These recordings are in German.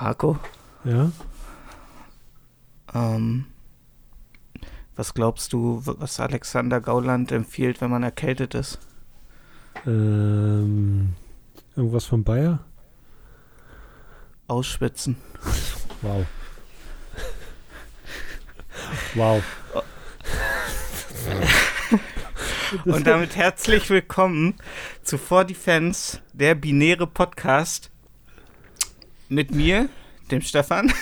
Marco, Ja? ähm, was glaubst du, was Alexander Gauland empfiehlt, wenn man erkältet ist? Ähm, irgendwas von Bayer? Ausschwitzen. Wow. wow. Und damit herzlich willkommen zu For Defense, der binäre Podcast mit mir, dem Stefan,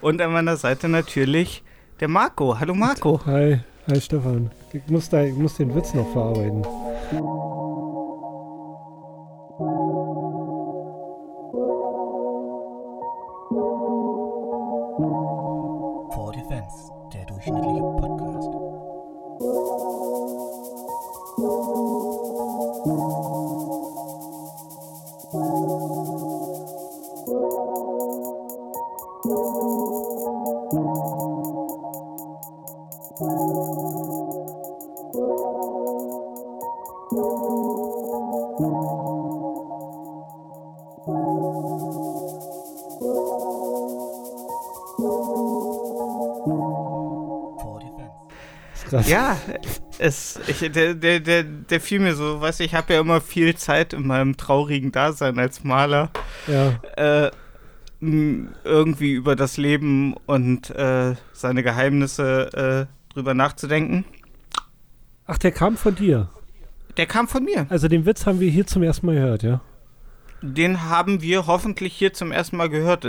und an meiner Seite natürlich der Marco. Hallo Marco. Hi, hi Stefan. Ich muss, da, ich muss den Witz noch verarbeiten. Ja, es, ich, der, der, der, der fiel mir so, weißt du, ich habe ja immer viel Zeit in meinem traurigen Dasein als Maler. Ja. äh, irgendwie über das Leben und äh, seine Geheimnisse äh, drüber nachzudenken. Ach, der kam von dir. Der kam von mir. Also den Witz haben wir hier zum ersten Mal gehört, ja? Den haben wir hoffentlich hier zum ersten Mal gehört.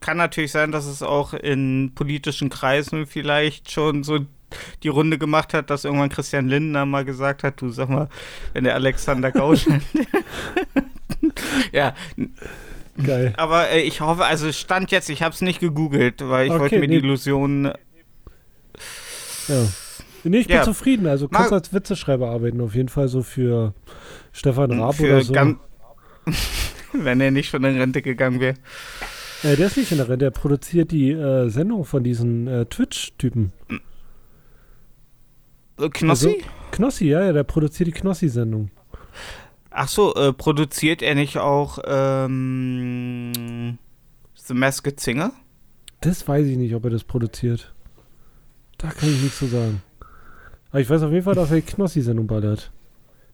Kann natürlich sein, dass es auch in politischen Kreisen vielleicht schon so die Runde gemacht hat, dass irgendwann Christian Lindner mal gesagt hat, du sag mal, wenn der Alexander Gauland. ja, Geil. aber äh, ich hoffe, also es stand jetzt, ich habe es nicht gegoogelt, weil ich Okay, wollte mir die nee. Illusion Ja. Nee, ich bin Ja. zufrieden. Also kannst Mar- als Witzeschreiber arbeiten, auf jeden Fall so für Stefan Raab für oder so. wenn er nicht schon in Rente gegangen wäre. Äh, der ist nicht in der Rente, der produziert die äh, Sendung von diesen äh, Twitch-Typen. Äh, Knossi? Also- Knossi, ja, ja, der produziert die Knossi-Sendung. Ach so, äh, produziert er nicht auch ähm, The Masked Singer? Das weiß ich nicht, ob er das produziert. Da kann ich nichts zu sagen. Aber ich weiß auf jeden Fall, dass er die Knossi-Sendung ballert.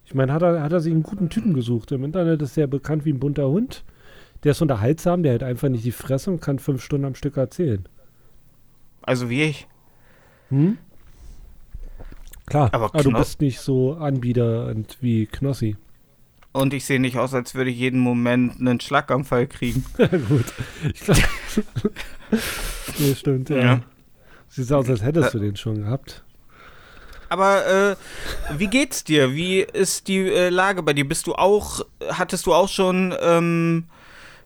Ich meine, hat er, hat er sich einen guten Typen gesucht. Im Internet ist er bekannt wie ein bunter Hund. Der ist unterhaltsam, der hat einfach nicht die Fresse und kann fünf Stunden am Stück erzählen. Also wie ich. Hm? Klar, Aber aber, du bist nicht so anbiedernd wie Knossi. Und ich sehe nicht aus, als würde ich jeden Moment einen Schlaganfall kriegen. Gut. Ich glaube. nee, stimmt, ja. Ja. Sieht aus, als hättest du den schon gehabt. Aber äh, wie geht's dir? Wie ist die äh, Lage bei dir? Bist du auch, hattest du auch schon ähm,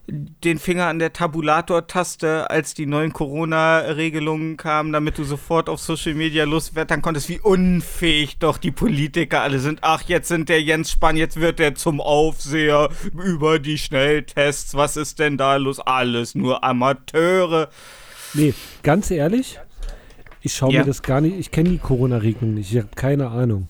den Finger an der Tabulator-Taste, als die neuen Corona-Regelungen kamen, damit du sofort auf Social Media loswerden konntest, wie unfähig doch die Politiker alle sind. Ach, jetzt sind der Jens Spahn, jetzt wird er zum Aufseher über die Schnelltests. Was ist denn da los? Alles nur Amateure. Nee, ganz ehrlich, ich schaue Ja. mir das gar nicht, ich kenne die Corona-Regelung nicht, ich habe keine Ahnung.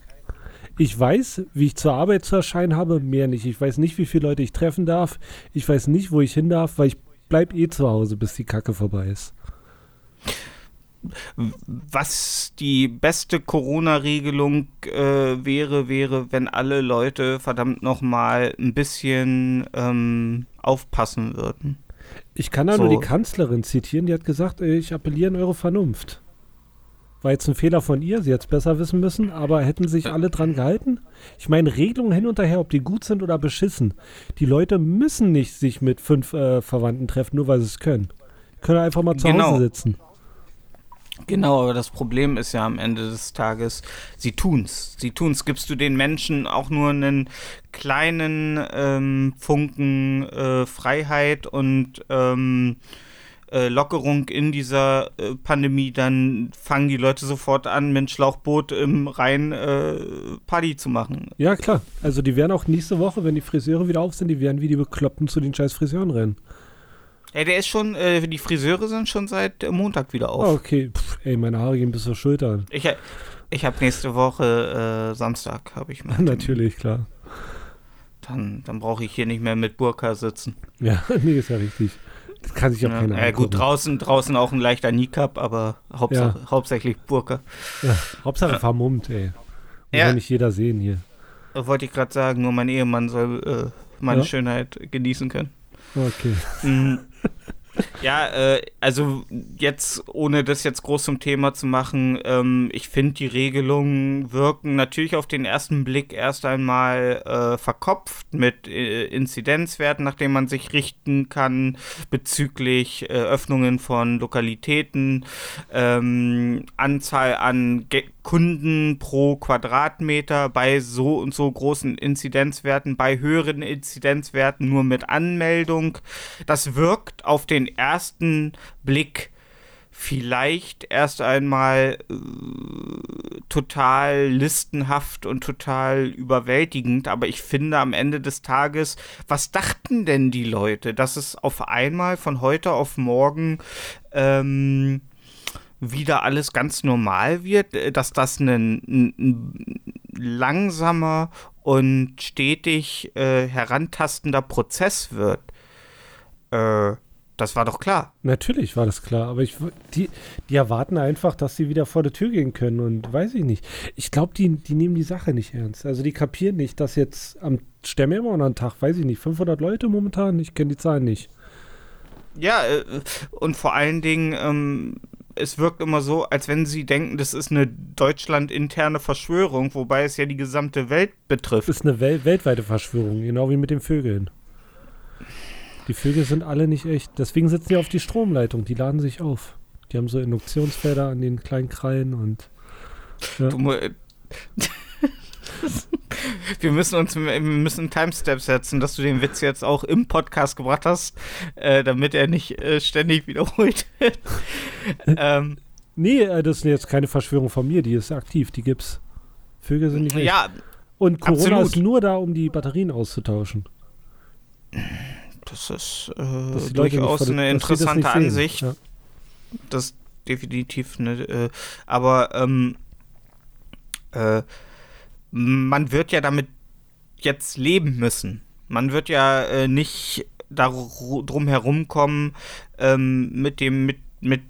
Ich weiß, wie ich zur Arbeit zu erscheinen habe, mehr nicht. Ich weiß nicht, wie viele Leute ich treffen darf. Ich weiß nicht, wo ich hin darf, weil ich bleib eh zu Hause, bis die Kacke vorbei ist. Was die beste Corona-Regelung äh, wäre, wäre, wenn alle Leute verdammt nochmal ein bisschen ähm, aufpassen würden. Ich kann da So. nur die Kanzlerin zitieren, die hat gesagt, äh, ich appelliere an eure Vernunft. War jetzt ein Fehler von ihr, sie hätte es besser wissen müssen, aber hätten sich alle dran gehalten? Ich meine, Regelungen hin und her, ob die gut sind oder beschissen. Die Leute müssen nicht sich mit fünf äh, Verwandten treffen, nur weil sie es können. Können einfach mal zu Genau. Hause sitzen. Genau, aber das Problem ist ja am Ende des Tages, sie tun's. Sie tun's. Gibst du den Menschen auch nur einen kleinen ähm, Funken äh, Freiheit und ähm, äh, Lockerung in dieser äh, Pandemie, dann fangen die Leute sofort an, mit Schlauchboot im Rhein äh, Party zu machen. Ja, klar. Also die werden auch nächste Woche, wenn die Friseure wieder auf sind, die werden wie die Bekloppten zu den scheiß Friseuren rennen. Ey, der ist schon, äh, die Friseure sind schon seit äh, Montag wieder auf. Oh, okay. Pff, ey, meine Haare gehen bis zur Schulter. Ich, ich habe nächste Woche äh, Samstag, habe ich mal. Natürlich, klar. Dann, dann brauche ich hier nicht mehr mit Burka sitzen. Ja, nee, ist ja richtig. Das kann sich auch Ja, keiner äh, gut, draußen, draußen auch ein leichter Kneecap, aber Hauptsache, hauptsächlich Burka. Ja, Hauptsache vermummt, ey. Muss Ja. ja nicht jeder sehen hier. Wollte ich gerade sagen, nur mein Ehemann soll äh, meine Ja. Schönheit genießen können. Okay. Mhm. Ja, äh, also jetzt, ohne das jetzt groß zum Thema zu machen, ähm, ich finde, die Regelungen wirken natürlich auf den ersten Blick erst einmal äh, verkopft mit äh, Inzidenzwerten, nach denen man sich richten kann bezüglich äh, Öffnungen von Lokalitäten, ähm, Anzahl an Ge Kunden pro Quadratmeter bei so und so großen Inzidenzwerten, bei höheren Inzidenzwerten nur mit Anmeldung. Das wirkt auf den ersten Blick vielleicht erst einmal äh, total listenhaft und total überwältigend, aber ich finde am Ende des Tages, was dachten denn die Leute, dass es auf einmal von heute auf morgen ähm, wieder alles ganz normal wird, äh, dass das ein, ein, langsamer und stetig äh, herantastender Prozess wird. Äh, das war doch klar. Natürlich war das klar, aber ich, die, die erwarten einfach, dass sie wieder vor der Tür gehen können und weiß ich nicht. Ich glaube, die, die nehmen die Sache nicht ernst. Also die kapieren nicht, dass jetzt am Stämme immer noch einen Tag, weiß ich nicht, 500 Leute momentan, ich kenne die Zahlen nicht. Ja, äh, und vor allen Dingen, ähm, es wirkt immer so, als wenn sie denken, das ist eine deutschlandinterne Verschwörung, wobei es ja die gesamte Welt betrifft. Das ist eine wel weltweite Verschwörung, genau wie mit den Vögeln. Die Vögel sind alle nicht echt. Deswegen sitzen die auf die Stromleitung, die laden sich auf. Die haben so Induktionsfelder an den kleinen Krallen und ja. Du, wir müssen uns wir müssen Timestep setzen, dass du den Witz jetzt auch im Podcast gebracht hast, äh, damit er nicht äh, ständig wiederholt wird. ähm, Nee, äh, das ist jetzt keine Verschwörung von mir, die ist aktiv, die gibt's. Vögel sind nicht echt. ja, Und Corona absolut. ist nur da, um die Batterien auszutauschen. das ist äh, durchaus eine interessante. Ansicht. Ja. das ist definitiv eine, äh, aber ähm, äh, man wird ja damit jetzt leben müssen. Man wird ja äh, nicht daru- drum herumkommen ähm, mit dem mit mit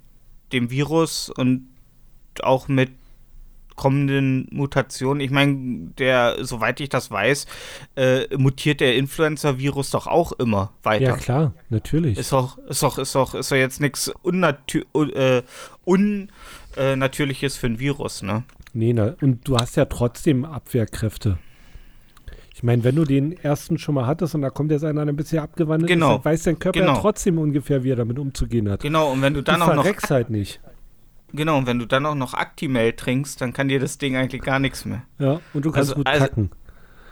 dem Virus und auch mit kommenden Mutationen. Ich meine, der, soweit ich das weiß, äh, mutiert der Influenza-Virus doch auch immer weiter. ja, klar, natürlich. Ist doch, ist doch, ist doch, ist doch jetzt nichts unnatür äh, unnatürliches für ein Virus, ne? Nee, na, und du hast ja trotzdem Abwehrkräfte. Ich meine, wenn du den ersten schon mal hattest und da kommt jetzt einer, der ein bisschen abgewandelt Genau. ist, dann weiß dein Körper Genau. ja trotzdem ungefähr, wie er damit umzugehen hat. Genau, und wenn du dann du auch noch, halt nicht. genau, und wenn du dann auch noch Actimel trinkst, dann kann dir das Ding eigentlich gar nichts mehr. Ja, und du kannst Also- gut also- kacken.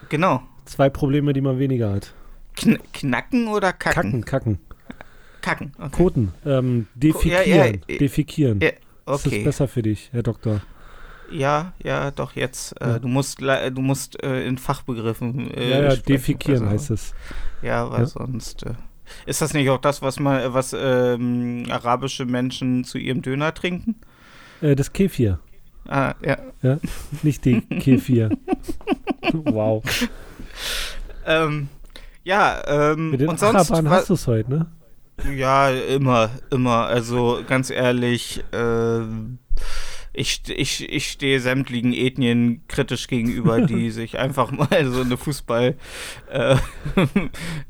Genau. Zwei Probleme, die man weniger hat. Kn knacken oder Kacken, kacken? kacken. Kacken. Okay. Koten. Ähm, defikieren. ja, ja, defikieren. ja, Das ist okay. besser für dich, Herr Doktor. Ja, ja, doch jetzt. Äh, Ja. Du musst, du musst äh, in Fachbegriffen. Äh, ja, ja, defikieren Also, heißt es. Ja, weil Ja. sonst. Äh, ist das nicht auch das, was man, was ähm, arabische Menschen zu ihrem Döner trinken? Äh, das Kefir, Ah, ja. nicht die Kefir. wow. Ähm, ja, ähm, Mit den und sonst. Arabern hast du es heute, ne? Ja, immer, immer. Also ganz ehrlich, ähm, ich, ich, ich stehe sämtlichen Ethnien kritisch gegenüber, die sich einfach mal so eine Fußball äh,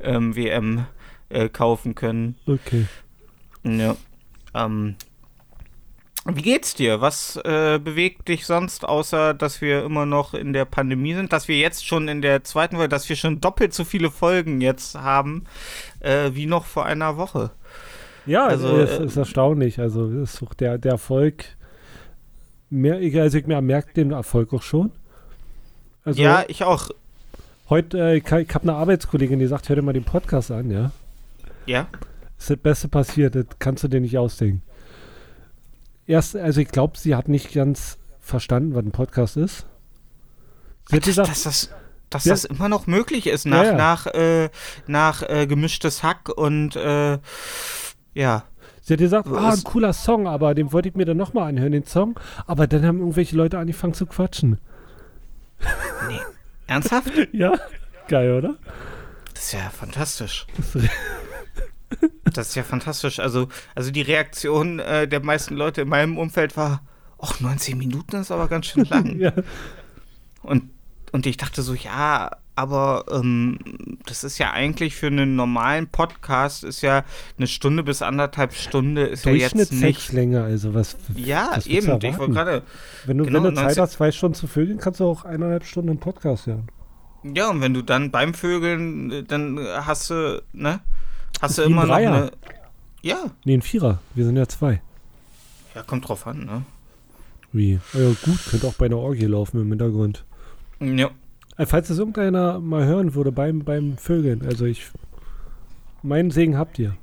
ähm, äh, kaufen können. Okay. Ja. Ähm, wie geht's dir? Was äh, bewegt dich sonst, außer dass wir immer noch in der Pandemie sind, dass wir jetzt schon in der zweiten Folge, dass wir schon doppelt so viele Folgen jetzt haben, äh, wie noch vor einer Woche? Ja, Also, es äh, ist erstaunlich. Also es ist auch der, der Erfolg, mehr, also ich merke den Erfolg auch schon. Also ja, ich auch. heute, äh, ich, ich habe eine Arbeitskollegin, die sagt, hör dir mal den Podcast an, ja. Ja. Das ist das Beste passiert, das kannst du dir nicht ausdenken. Erst, also ich glaube, sie hat nicht ganz verstanden, was ein Podcast ist. Sie hat dass, gesagt, dass, das, dass Ja. das immer noch möglich ist nach, Ja, ja. nach, äh, nach äh, gemischtes Hack und äh, ja. Sie hat gesagt, ah, ein ist- cooler Song, aber den wollte ich mir dann nochmal anhören, den Song. Aber dann haben irgendwelche Leute angefangen zu quatschen. Ernsthaft? Ja, geil, oder? Das ist ja fantastisch. Das ist ja fantastisch. Also, also die Reaktion äh, der meisten Leute in meinem Umfeld war, ach, 19 Minuten ist aber ganz schön lang. ja. Und, und ich dachte so, ja, aber ähm, das ist ja eigentlich für einen normalen Podcast ist ja eine Stunde bis anderthalb Stunde ist ja jetzt nicht. Durchschnittssexlänge, also was. Ja, was eben. Ich wollte gerade. Wenn du, genau, wenn du Zeit 19 hast, zwei Stunden zu vögeln, kannst du auch eineinhalb Stunden einen Podcast hören. Ja, und wenn du dann beim Vögeln, dann hast du, ne? Hast du immer noch eine. Ja, Nee, ein Vierer. Wir sind ja zwei. ja, kommt drauf an, ne? Wie? Ja, gut, könnte auch bei einer Orgie laufen im Hintergrund. Ja. Äh, Falls das irgendeiner mal hören würde beim, beim Vögeln, also ich. Meinen Segen habt ihr.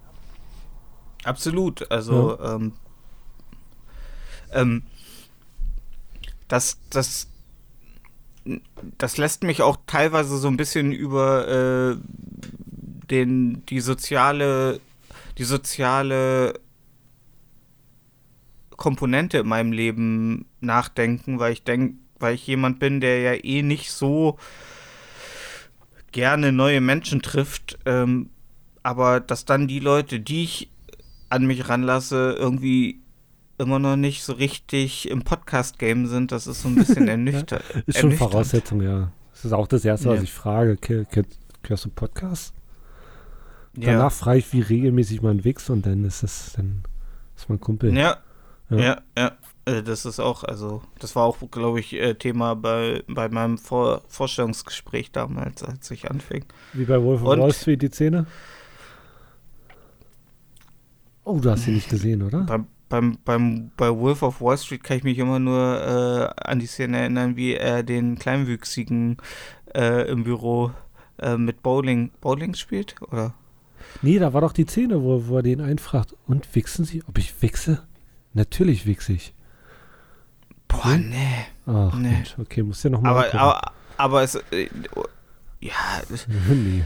Absolut. Also, ähm, ähm, das, das, das lässt mich auch teilweise so ein bisschen über äh, den, die soziale, die soziale Komponente in meinem Leben nachdenken, weil ich denke, weil ich jemand bin, der ja eh nicht so gerne neue Menschen trifft, ähm, aber dass dann die Leute, die ich an mich ranlasse, irgendwie immer noch nicht so richtig im Podcast-Game sind, das ist so ein bisschen ernüchternd. Ist schon ernüchternd. Voraussetzung, ja. Das ist auch das Erste, was Ja. ich frage. Hörst du Podcast? Ja. Danach frage ich, wie regelmäßig man wächst und dann ist es, dann ist man Kumpel. Ja, Ja. ja, ja. Äh, Das ist auch, also, das war auch, glaube ich, äh, Thema bei, bei meinem Vor Vorstellungsgespräch damals, als ich anfing. Wie bei Wolf of? Wall Street die Szene? Oh, du hast sie nicht gesehen, oder? Beim, beim, beim, bei Wolf of Wall Street kann ich mich immer nur äh, an die Szene erinnern, wie er den Kleinwüchsigen äh, im Büro äh, mit Bowling, Bowling spielt, oder? Nee, da war doch die Szene, wo, wo er den einfragt. Und wichsen Sie? Ob ich wichse? Natürlich wichse ich. Boah, nee. Ach, Nee. Mensch, okay, muss ja nochmal. Aber, aber, aber es, äh, ja, es- nee.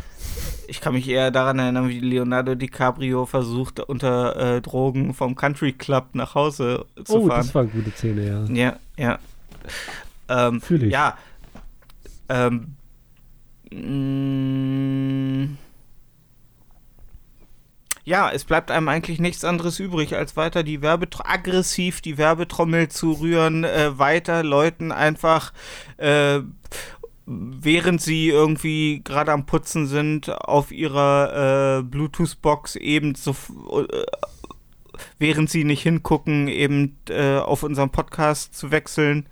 ich kann mich eher daran erinnern, wie Leonardo DiCaprio versucht, unter äh, Drogen vom Country Club nach Hause zu Oh, fahren. das war eine gute Szene, ja. Ja, ja. Ähm, Fühl ich. Ja. Ähm, mh, ja, es bleibt einem eigentlich nichts anderes übrig, als weiter die Werbetro aggressiv die Werbetrommel zu rühren, äh, weiter Leuten einfach, äh, während sie irgendwie gerade am Putzen sind, auf ihrer äh, Bluetooth-Box eben so, äh, während sie nicht hingucken, eben äh, auf unseren Podcast zu wechseln.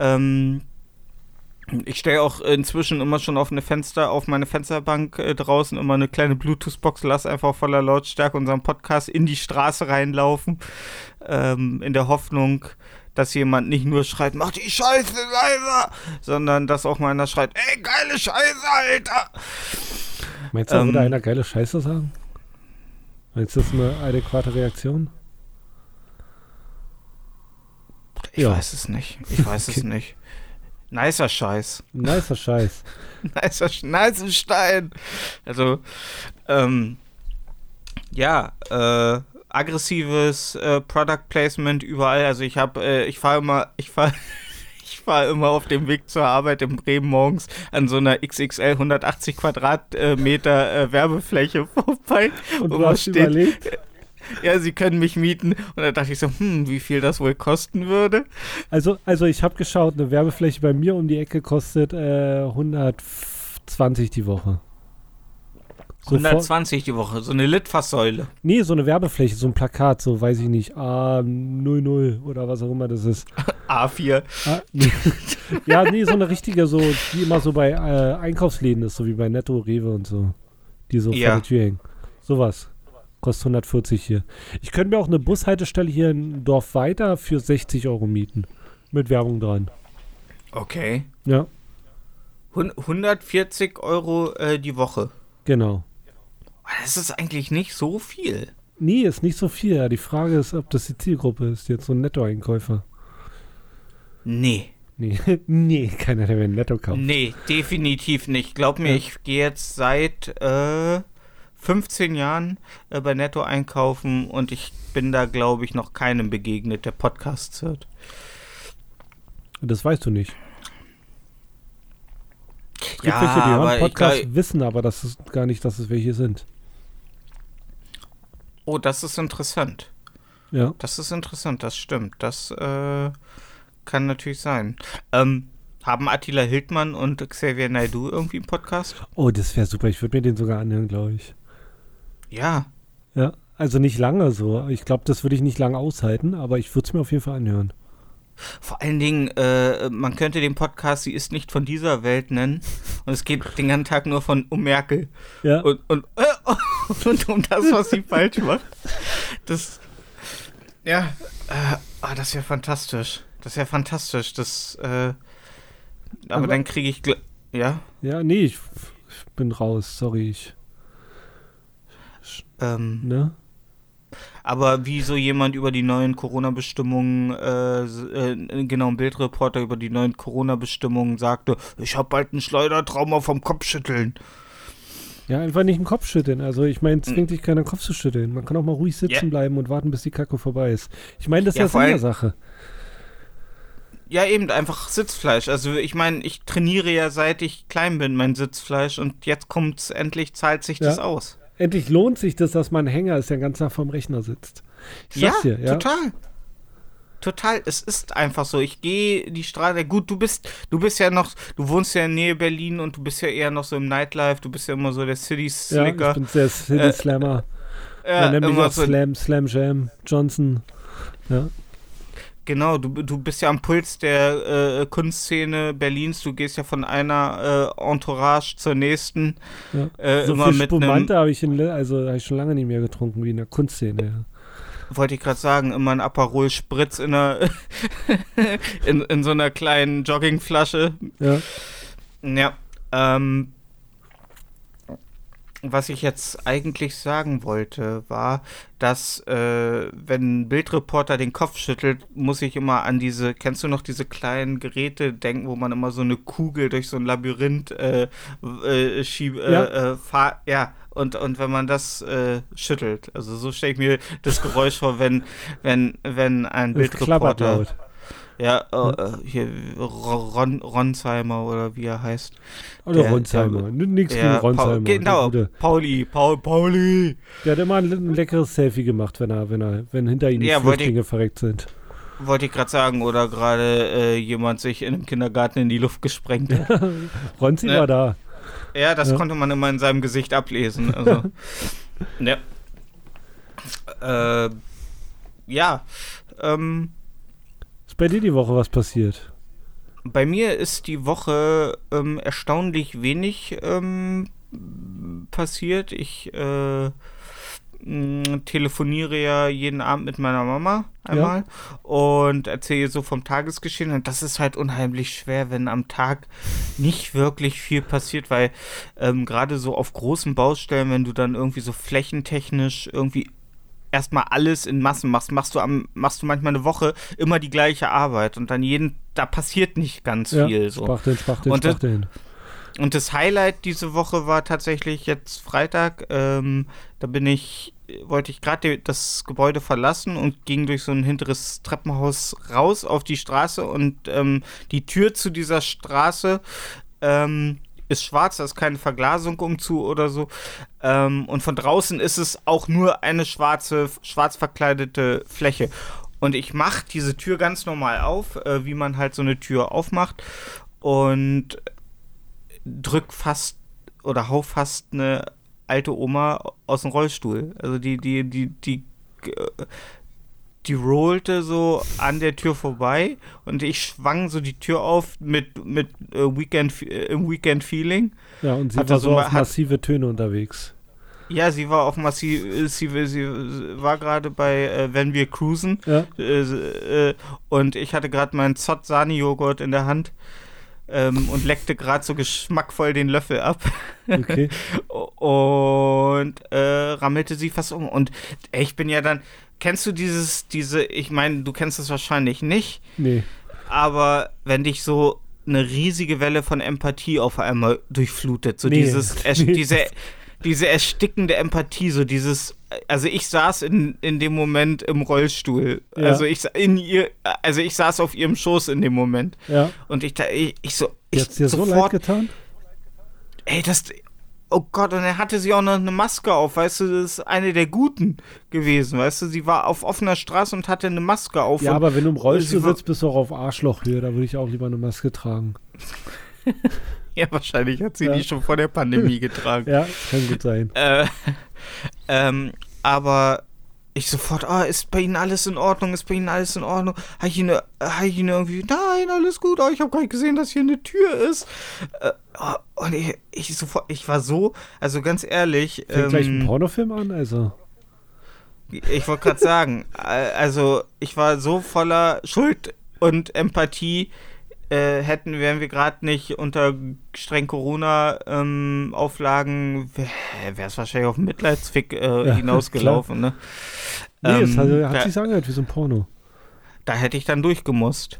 Ähm, ich stelle auch inzwischen immer schon auf eine Fenster, auf meine Fensterbank äh, draußen immer eine kleine Bluetooth-Box, lass einfach voller Lautstärke unseren Podcast in die Straße reinlaufen, ähm, in der Hoffnung, dass jemand nicht nur schreit, mach die Scheiße leiser, sondern dass auch mal einer schreit, ey, geile Scheiße, Alter. Meinst du, da würde Ähm, einer geile Scheiße sagen? Meinst du, das eine adäquate Reaktion? Ich Ja. weiß es nicht. Ich weiß es Okay. nicht. Nicer Scheiß. Nicer Scheiß. nicer, nicer Stein. Also, ähm, ja, äh, aggressives äh, Product Placement überall. Also ich habe, äh, ich fahre immer, ich fahre ich fahre immer auf dem Weg zur Arbeit in Bremen morgens an so einer XXL 180 Quadratmeter äh, Werbefläche vorbei. Und du was hast überlegt? Ja, sie können mich mieten. Und da dachte ich so, hm, wie viel das wohl kosten würde. Also, also ich habe geschaut, eine Werbefläche bei mir um die Ecke kostet äh, 120 die Woche. So vor- 120 die Woche, so eine Litfaßsäule. Nee, so eine Werbefläche, so ein Plakat, so weiß ich nicht, A00 oder was auch immer das ist. A4. Ah, nee. ja, nee, so eine richtige, so, die immer so bei äh, Einkaufsläden ist, so wie bei Netto, Rewe und so. Die so Ja. vor der Tür hängen. Sowas. Kostet 140 hier. Ich könnte mir auch eine Bushaltestelle hier im Dorf weiter für 60 Euro mieten. Mit Werbung dran. Okay. Ja, Hun- 140 Euro äh, die Woche. genau. Das ist eigentlich nicht so viel. Nee, ist nicht so viel. Ja. Die Frage ist, ob das die Zielgruppe ist, jetzt so ein Nettoeinkäufer. Nee. Nee, nee, keiner, der mir ein Netto kauft. Nee, definitiv nicht. Glaub mir, Ja. ich gehe jetzt seit äh, 15 Jahren äh, bei Netto einkaufen und ich bin da, glaube ich, noch keinem begegnet, der Podcasts hört. Das weißt du nicht. Es gibt Ja, welche, die hören ich Podcast, glaub- wissen aber dass es gar nicht, dass es welche sind. Oh, das ist interessant. Ja. Das ist interessant, das stimmt. Das äh, kann natürlich sein. Ähm, haben Attila Hildmann und Xavier Naidoo irgendwie einen Podcast? Oh, das wäre super. Ich würde mir den sogar anhören, glaube ich. Ja. Ja. Also nicht lange so. Ich glaube, das würde ich nicht lange aushalten, aber ich würde es mir auf jeden Fall anhören. Vor allen Dingen, äh, man könnte den Podcast Sie ist nicht von dieser Welt nennen. Und es geht den ganzen Tag nur von um Merkel. Ja. Und, und, äh, und um das, was sie falsch macht. Das. Ja. Äh, ah, das wäre fantastisch. Das wäre fantastisch. Das. Äh, aber, Aber- dann kriege ich. Ja. Ja, nee, ich, ich bin raus. Sorry, ich. Ähm, Ne? aber wie so jemand über die neuen Corona-Bestimmungen, äh, äh, genau, ein Bildreporter über die neuen Corona-Bestimmungen sagte, ich habe bald einen Schleudertrauma vom Kopfschütteln. Ja, einfach nicht den Kopf schütteln. Also ich meine, zwingt dich keiner den Kopf zu schütteln. Man kann auch mal ruhig sitzen Ja. bleiben und warten, bis die Kacke vorbei ist. Ich meine, das ist Ja, ja vor Sinn der Sache. Ja, eben, einfach Sitzfleisch. Also ich meine, ich trainiere ja seit ich klein bin, mein Sitzfleisch und jetzt kommt's endlich, zahlt sich das Ja. aus. Endlich lohnt sich das, dass man Hänger ist, der den ganzen Tag vorm Rechner sitzt. Ja, dir, ja. total. Total, es ist einfach so. Ich gehe die Straße. Gut, du bist, du bist ja noch, du wohnst ja in Nähe Berlin und du bist ja eher noch so im Nightlife. Du bist ja immer so der City Ja, Slicker. ich bin sehr City Äh, Slammer. ja, Man nennt mich immer auch so, Slam, Slam Jam, Johnson. Ja, genau, du, du bist ja am Puls der äh, Kunstszene Berlins. Du gehst ja von einer äh, Entourage zur nächsten. ja. Äh, so immer viel Spumante habe ich, in, also, hab ich schon lange nicht mehr getrunken wie in der Kunstszene. Ja. wollte ich gerade sagen, immer ein Aperol Spritz in einer in, in so einer kleinen Joggingflasche. Ja. Ja, ähm, was ich jetzt eigentlich sagen wollte, war, dass äh, wenn ein Bildreporter den Kopf schüttelt, muss ich immer an diese, kennst du noch diese kleinen Geräte denken, wo man immer so eine Kugel durch so ein Labyrinth äh, äh, schieb, äh, Ja. äh, fahr, ja. Und, und wenn man das äh, schüttelt, also so stelle ich mir das Geräusch vor, wenn, wenn, wenn ein klappert Bildreporter. Ja, äh, äh, hier Ron, Ronsheimer oder wie er heißt. Oder Der- Ronsheimer. N- Nix gegen Ronsheimer. Genau. Pauli, Paul, Pauli. der hat immer ein, ein leckeres Selfie gemacht, wenn er, wenn er, wenn hinter ihm die Ja, wollte ich- Flüchtlinge verreckt sind. Wollte ich gerade sagen, oder gerade äh, jemand sich in einem Kindergarten in die Luft gesprengt hat. Ronzi Ja. war da. Ja, das Ja. konnte man immer in seinem Gesicht ablesen. Also, ja. Äh, ja. Ähm, bei dir die Woche was passiert? bei mir ist die Woche ähm, erstaunlich wenig ähm, passiert. Ich äh, telefoniere ja jeden Abend mit meiner Mama einmal und erzähle so vom Tagesgeschehen. Und das ist halt unheimlich schwer, wenn am Tag nicht wirklich viel passiert, weil ähm, gerade so auf großen Baustellen, wenn du dann irgendwie so flächentechnisch irgendwie erstmal alles in Massen machst, machst du am, machst du manchmal eine Woche immer die gleiche Arbeit und dann jeden, da passiert nicht ganz Ja, viel so. Spachteln, Spachteln, Und das- Spachteln. Und das Highlight diese Woche war tatsächlich jetzt Freitag. Ähm, da bin ich, wollte ich gerade das Gebäude verlassen und ging durch so ein hinteres Treppenhaus raus auf die Straße und ähm, die Tür zu dieser Straße ähm, ist schwarz, da ist keine Verglasung umzu oder so. Ähm, und von draußen ist es auch nur eine schwarze, schwarz verkleidete Fläche. Und ich mache diese Tür ganz normal auf, äh, wie man halt so eine Tür aufmacht. Und drück fast oder hau fast eine alte Oma aus dem Rollstuhl. Also die, die, die, die, äh, die rollte so an der Tür vorbei und ich schwang so die Tür auf mit, mit äh, Weekend, äh, im Weekend Feeling. Ja, und sie hatte war so auf hat- massive Töne unterwegs. Ja, sie war auf massiv, äh, sie, sie war gerade bei äh, Wenn wir cruisen Ja, äh, äh, und ich hatte gerade meinen Zott Sani Joghurt in der Hand ähm, und leckte gerade so geschmackvoll den Löffel ab. okay. und äh, rammelte sie fast um. Und ich bin ja dann, kennst du dieses, diese, ich meine, du kennst es wahrscheinlich nicht, Nee. aber wenn dich so eine riesige Welle von Empathie auf einmal durchflutet, so Nee. dieses, Nee. diese, diese erstickende Empathie, so dieses, also ich saß in, in dem Moment im Rollstuhl, Ja. also ich in ihr, also ich saß auf ihrem Schoß in dem Moment Ja. und ich, ich, ich so, ich Jetzt dir so leid sofort, getan? ey, das, oh Gott, und er hatte sie auch noch eine Maske auf, weißt du, das ist eine der Guten gewesen, weißt du, sie war auf offener Straße und hatte eine Maske auf. Ja, aber wenn du im Rollstuhl sitzt, bist du auch auf Arschlochhöhe. Da würde ich auch lieber eine Maske tragen. ja, wahrscheinlich hat sie Ja. die schon vor der Pandemie getragen. Ja, kann gut sein. Äh, ähm, aber ich sofort, ah, ist bei Ihnen alles in Ordnung? Ist bei Ihnen alles in Ordnung? Habe ich Ihnen, hab ich Ihnen irgendwie, nein, alles gut, oh, ich habe gar nicht gesehen, dass hier eine Tür ist. Äh, oh, und ich, ich sofort, ich war so, also ganz ehrlich, Fängt gleich ein ähm, Pornofilm an, also. ich wollte gerade sagen, äh, also ich war so voller Schuld und Empathie, äh, hätten, wären wir gerade nicht unter streng Corona-Auflagen, wäre es wahrscheinlich auf einen Mitleidsfick äh, Ja, hinausgelaufen, ne? Nee, es hat, Ähm, hat da, sich angehört wie so ein Porno. da hätte ich dann durchgemusst.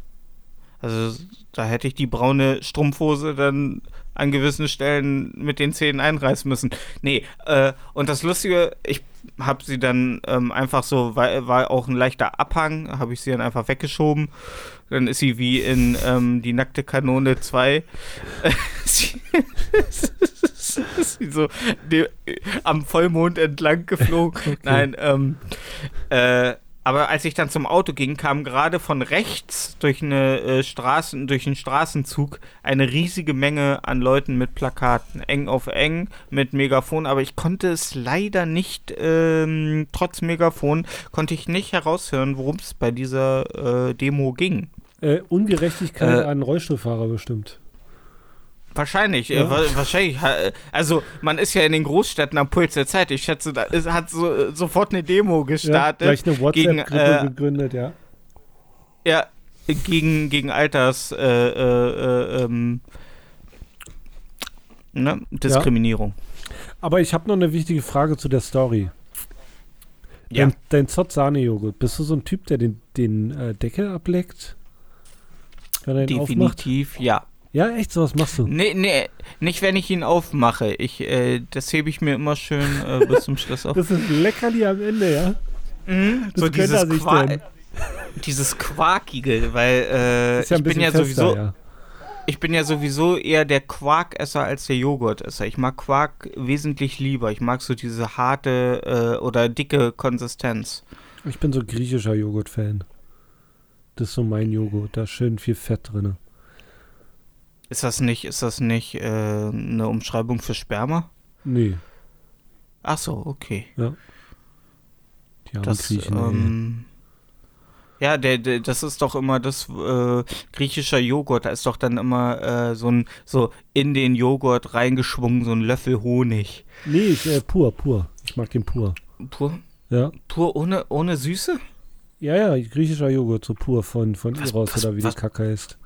Also da hätte ich die braune Strumpfhose dann an gewissen Stellen mit den Zähnen einreißen müssen. Nee, äh, und das Lustige, ich habe sie dann ähm, einfach so, war, war auch ein leichter Abhang, habe ich sie dann einfach weggeschoben. Dann ist sie wie in ähm, Die nackte Kanone 2. sie, ist sie so die, am Vollmond entlang geflogen. Nein, ähm, äh, aber als ich dann zum Auto ging, kam gerade von rechts durch eine äh, Straßen, durch einen Straßenzug eine riesige Menge an Leuten mit Plakaten, eng auf eng, mit Megafon. Aber ich konnte es leider nicht, ähm, trotz Megafon, konnte ich nicht heraushören, worum es bei dieser äh, Demo ging. Äh, Ungerechtigkeit Äh, an Rollstuhlfahrer bestimmt. Wahrscheinlich, Ja. äh, wa wahrscheinlich. Also man ist ja in den Großstädten am Puls der Zeit. Ich schätze, da ist, hat so, äh, sofort eine Demo Ja, gestartet. gleich eine WhatsApp-Gruppe äh, gegründet, ja. Ja, gegen, gegen Alters, äh, äh, äh, ähm, ne? Diskriminierung. Aber ich habe noch eine wichtige Frage zu der Story. Ja. Dein, dein Zott-Sahne-Joghurt, bist du so ein Typ, der den, den äh, Deckel ableckt? Wenn er ihn aufmacht? Definitiv, ja. Ja, echt, sowas machst du. Nee, nee, nicht wenn ich ihn aufmache. Ich, äh, das hebe ich mir immer schön äh, bis zum Schluss auf. Das ist leckerli am Ende, ja. Mhm, Das er sich Qua- denn. dieses Quakige, weil äh, Ist ja ich bin ja fester, sowieso, ja. ich bin ja sowieso eher der Quarkesser als der Joghurtesser. Ich mag Quark wesentlich lieber. Ich mag so diese harte äh, oder dicke Konsistenz. Ich bin so griechischer Joghurt-Fan. Das ist so mein Joghurt. Da ist schön viel Fett drin. Ist das nicht, ist das nicht äh, eine Umschreibung für Sperma? Nee, Ach so, okay. die haben Das, Griechen. ähm, ja, der, der, das ist doch immer das äh, griechischer Joghurt. Da ist doch dann immer äh, so ein so in den Joghurt reingeschwungen so ein Löffel Honig. Nee, ich, äh, pur, pur. Ich mag den pur. Pur, Ja. pur ohne, ohne Süße? Ja, ja, griechischer Joghurt, so pur von, von Was- Eros was- oder wie was- die Kacke heißt.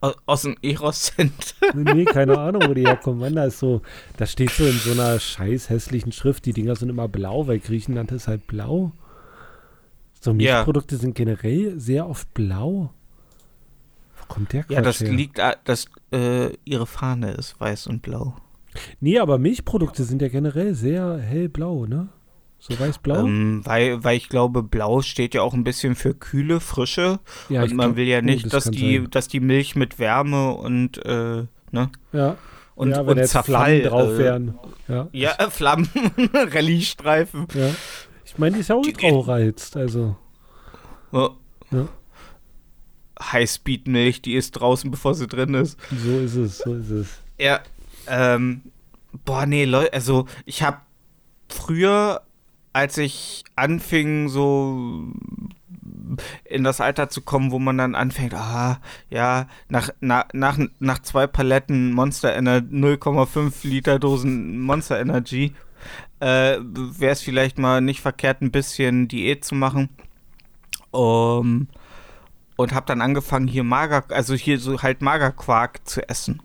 Aus, aus dem Eros-Cent. Nee, nee, keine Ahnung, wo die herkommen. Mann, da ist so, da steht so in so einer scheiß hässlichen Schrift, die Dinger sind immer blau, weil Griechenland ist halt blau. So Ja. Milchprodukte sind generell sehr oft blau. Wo kommt der Quatsch Ja, das her? liegt, dass äh, ihre Fahne ist weiß und blau. Nee, aber Milchprodukte sind ja generell sehr hellblau, ne? So weiß-blau? Ähm, weil, weil ich glaube, blau steht ja auch ein bisschen für kühle, frische. ja, und man glaub- will ja oh, nicht, das dass die, sein. dass die Milch mit Wärme und, äh, ne? Ja, Und, ja, und jetzt Zerfall Flammen drauf äh, wären. Ja, Ja, Flammen, Rallye-Streifen. ja. Ich meine, die ist ja Die- ultrareizt, also. Oh. Ja. Highspeed-Milch, die ist draußen, bevor sie drin ist. So ist es, so ist es. Ja, ähm, boah, nee, Leute, also ich habe früher, als ich anfing, so in das Alter zu kommen, wo man dann anfängt, ah, ja, nach, na, nach, nach zwei Paletten Monster Ener 0,5 Liter Dosen Monster Energy, äh, wäre es vielleicht mal nicht verkehrt, ein bisschen Diät zu machen. Um, und habe dann angefangen, hier Mager, also hier so halt Magerquark zu essen.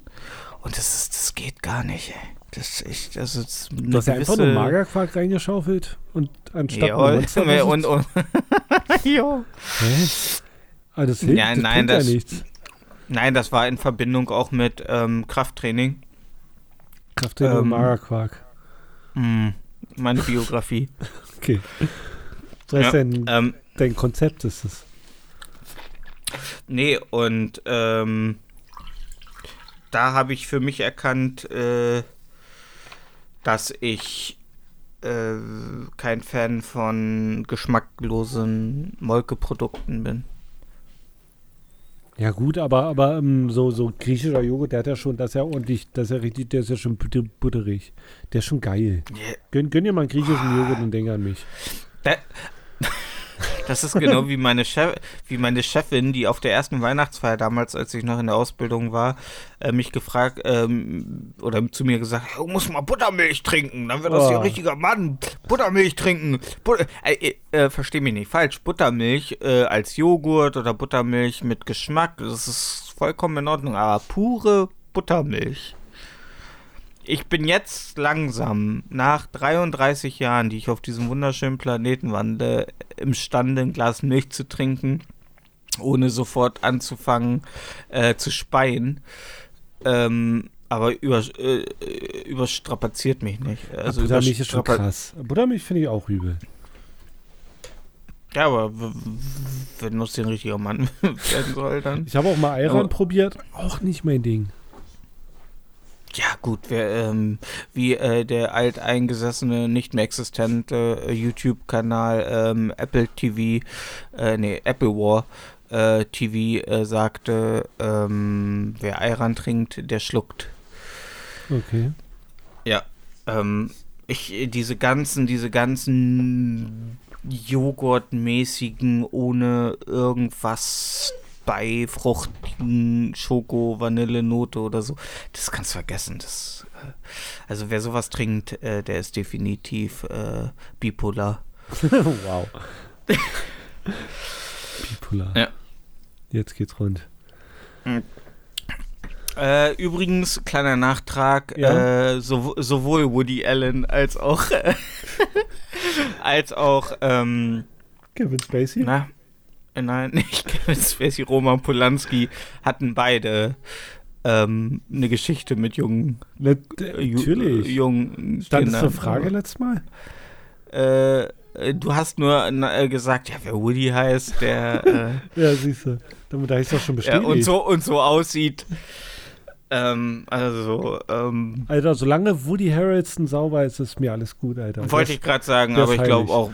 Und das das geht gar nicht, ey. Das ist das ist Du hast ja einfach nur Magerquark reingeschaufelt und anstatt Ja, und, und, ja. Hä? Ah, das hilft, Ja, das nein, das- ja nichts. Nein, das war in Verbindung auch mit ähm, Krafttraining. Krafttraining und ähm, Magerquark. Hm, meine Biografie. Okay. Das heißt, Ja, dein, ähm, dein Konzept ist es. nee, und ähm, da habe ich für mich erkannt, äh, dass ich äh, kein Fan von geschmacklosen Molkeprodukten bin. Ja gut, aber, aber ähm, so, so griechischer Joghurt, der hat ja schon, das ist ja ordentlich, das ist ja richtig, der ist ja schon butter- butterig. Der ist schon geil. Gönn, gönn dir mal einen griechischen Joghurt und denk an mich. Da, das ist genau wie meine, Chef, wie meine Chefin, die auf der ersten Weihnachtsfeier damals, als ich noch in der Ausbildung war, äh, mich gefragt ähm, oder zu mir gesagt, du musst mal Buttermilch trinken, dann wird das hier Oh. ein richtiger Mann. Buttermilch trinken. But äh, äh, äh, versteh mich nicht falsch, Buttermilch äh, als Joghurt oder Buttermilch mit Geschmack, das ist vollkommen in Ordnung, aber pure Buttermilch. Ich bin jetzt langsam, nach 33 Jahren, die ich auf diesem wunderschönen Planeten wandle, imstande, ein Glas Milch zu trinken, ohne sofort anzufangen äh, zu speien. Ähm, aber über, äh, überstrapaziert mich nicht. Also Buttermilch ist schon krass. Buttermilch finde ich auch übel. Ja, aber wenn es den richtiger Mann werden soll, dann. Ich habe auch mal Ayran probiert. Auch nicht mein Ding. Ja, gut, wer, ähm, wie äh, der alteingesessene, nicht mehr existente äh, YouTube-Kanal ähm, Apple TV, äh, nee, Apple War äh, TV äh, sagte, ähm, wer Ayran trinkt, der schluckt. Okay. Ja, ähm, ich, diese ganzen, diese ganzen Joghurtmäßigen, ohne irgendwas bei fruchtigen Schoko, Vanillenote oder so, das kannst du vergessen. Das, äh, also wer sowas trinkt, äh, der ist definitiv äh, bipolar. wow. Bipolar. Ja. Jetzt geht's rund. Äh, übrigens, kleiner Nachtrag, Ja. äh, sow sowohl Woody Allen als auch als auch ähm, Kevin Spacey? Na, nein, nicht Kevin Spacey, Roman Polanski hatten beide ähm, eine Geschichte mit jungen, Na, äh, natürlich. äh, jungen Stand es Kindern. zur Frage letztes Mal? Äh, äh, du hast nur äh, gesagt, ja, wer Woody heißt, der Ja, siehst du. Damit habe ich doch schon äh, bestätigt. ja, und so und so aussieht. Ähm, also, ähm, Alter, solange Woody Harrelson sauber ist, ist mir alles gut, Alter. wollte ich gerade sagen, aber ich glaube auch,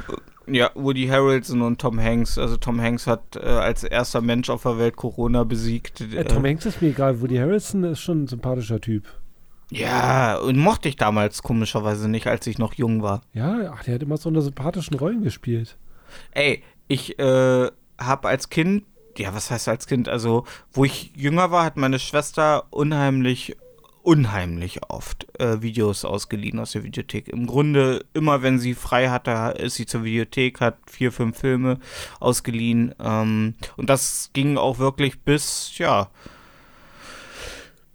äh, ja, Woody Harrelson und Tom Hanks. Also Tom Hanks hat äh, als erster Mensch auf der Welt Corona besiegt. Äh, Tom Hanks ist mir egal. Woody Harrelson ist schon ein sympathischer Typ. Ja, und mochte ich damals komischerweise nicht, als ich noch jung war. Ja, ach, der hat immer so eine sympathischen Rollen gespielt. Ey, ich äh, habe als Kind, ja, was heißt als Kind? Also, wo ich jünger war, hat meine Schwester unheimlich, unheimlich oft äh, Videos ausgeliehen aus der Videothek. Im Grunde, immer wenn sie frei hatte, ist sie zur Videothek, hat vier, fünf Filme ausgeliehen. Ähm, und das ging auch wirklich bis, ja,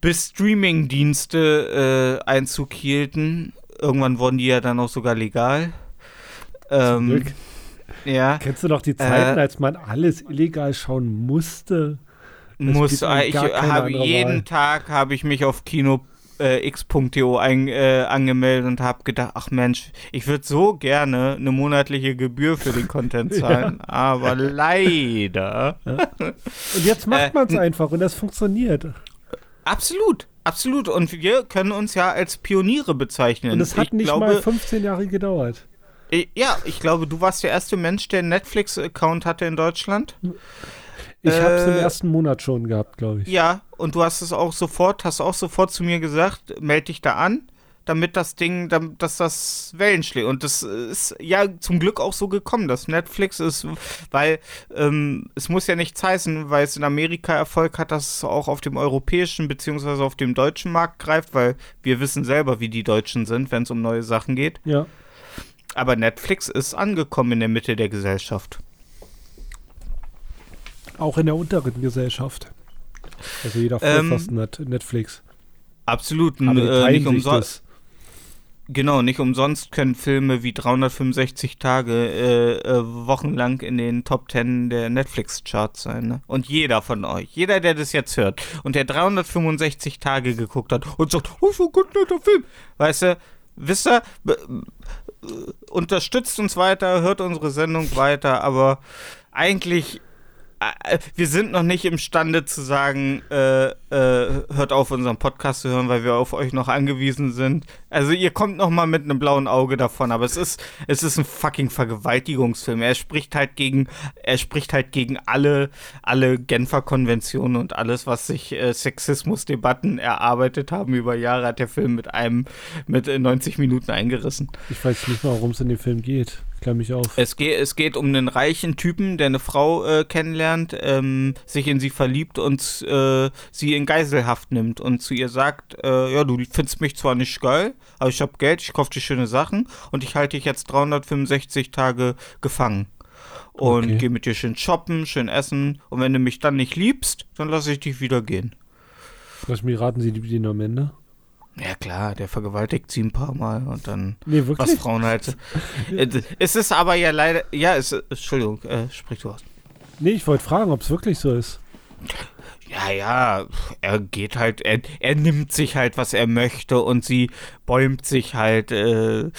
bis Streaming-Dienste äh, Einzug hielten. Irgendwann wurden die ja dann auch sogar legal. Ähm, Glück. Ja. Kennst du noch die Zeiten, Äh, als man alles illegal schauen musste? Muss ich habe jeden Wahl. Tag habe ich mich auf kino äh, x.to äh, angemeldet und habe gedacht, ach Mensch, ich würde so gerne eine monatliche Gebühr für den Content zahlen, aber leider. Und jetzt macht Äh, man es n- einfach und das funktioniert. Absolut, absolut. Und wir können uns ja als Pioniere bezeichnen. Und es hat ich nicht glaube, mal 15 Jahre gedauert. Äh, Ja, ich glaube, du warst der erste Mensch, der einen Netflix-Account hatte in Deutschland. Ich habe es im Äh, ersten Monat schon gehabt, glaube ich. Ja, und du hast es auch sofort, hast auch sofort zu mir gesagt, melde dich da an, damit das Ding, dam- dass das Wellen schlägt. Und das ist ja zum Glück auch so gekommen, dass Netflix ist, weil ähm, es muss ja nichts heißen, weil es in Amerika Erfolg hat, dass es auch auf dem europäischen beziehungsweise auf dem deutschen Markt greift, weil wir wissen selber, wie die Deutschen sind, wenn es um neue Sachen geht. Ja. Aber Netflix ist angekommen in der Mitte der Gesellschaft. Auch in der unteren Gesellschaft. Also jeder Ähm, hat Netflix. Absolut, äh, nicht umsonst. Genau, nicht umsonst können Filme wie 365 Tage äh, äh, wochenlang in den Top 10 der Netflix-Charts sein. Ne? Und jeder von euch, jeder, der das jetzt hört und der 365 Tage geguckt hat und sagt, oh, so gut, netter Film, weißt du, wisst ihr, äh, unterstützt uns weiter, hört unsere Sendung weiter, aber eigentlich wir sind noch nicht imstande zu sagen, äh, äh, hört auf, unseren Podcast zu hören, weil wir auf euch noch angewiesen sind. Also ihr kommt noch mal mit einem blauen Auge davon, aber es ist, es ist ein fucking Vergewaltigungsfilm. Er spricht halt gegen, er spricht halt gegen alle, alle Genfer Konventionen und alles, was sich äh, Sexismusdebatten erarbeitet haben über Jahre, hat der Film mit einem, mit 90 Minuten eingerissen. Ich weiß nicht mal, worum es in dem Film geht. Klär mich auf. Es geht, es geht um einen reichen Typen, der eine Frau äh, kennenlernt, ähm, sich in sie verliebt und äh, sie in Geiselhaft nimmt und zu ihr sagt, äh, ja, du findest mich zwar nicht geil, aber ich habe Geld, ich kaufe dir schöne Sachen und ich halte dich jetzt 365 Tage gefangen. Und Okay. gehe mit dir schön shoppen, schön essen. Und wenn du mich dann nicht liebst, dann lasse ich dich wieder gehen. Lass mich raten, sie liebt ihn am Ende. Ja klar, der vergewaltigt sie ein paar Mal und dann Nee, was? Frauen halt. Äh, es ist aber ja leider, ja, es, Entschuldigung, äh, sprich du aus. Nee, ich wollte fragen, ob es wirklich so ist. Ja, ja, er geht halt, er, er nimmt sich halt, was er möchte und sie bäumt sich halt äh, äh,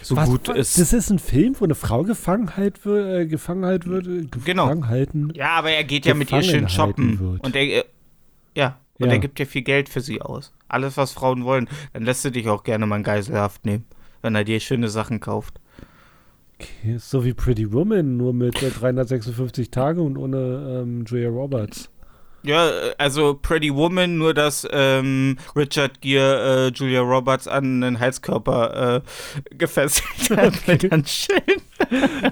so Was, gut ist. Das ist ein Film, wo eine Frau gefangen halt wird, äh, gefangen halt wird, äh, Genau. ja, aber er geht ja mit ihr schön shoppen wird. und er, äh, ja, und Ja. er gibt ja viel Geld für sie aus. Alles, was Frauen wollen, dann lässt du dich auch gerne mal in Geiselhaft nehmen, wenn er dir schöne Sachen kauft. Okay, so wie Pretty Woman, nur mit äh, 356 Tage und ohne ähm, Julia Roberts. Ja, äh, also Pretty Woman, nur dass ähm, Richard Gere äh, Julia Roberts an einen Heizkörper äh, gefesselt hat mit Handschellen.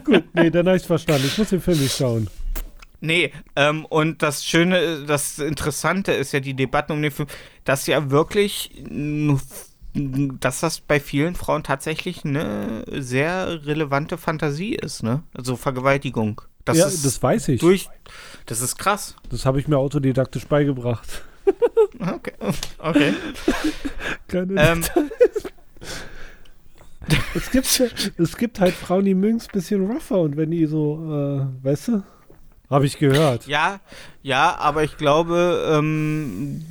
Gut, nee, dann habe ich verstanden. Ich muss den Film nicht schauen. Nee, ähm, und das Schöne, das Interessante ist ja die Debatten um den Film, dass ja wirklich, dass das bei vielen Frauen tatsächlich eine sehr relevante Fantasie ist, ne? Also Vergewaltigung. Das ja, das weiß ich. durch, das ist krass. Das habe ich mir autodidaktisch beigebracht. Okay. okay. Keine ähm, es, gibt, es gibt halt Frauen, die mögen es ein bisschen rougher und wenn die so, äh, weißt du? Habe ich gehört. Ja, ja, aber ich glaube, ähm,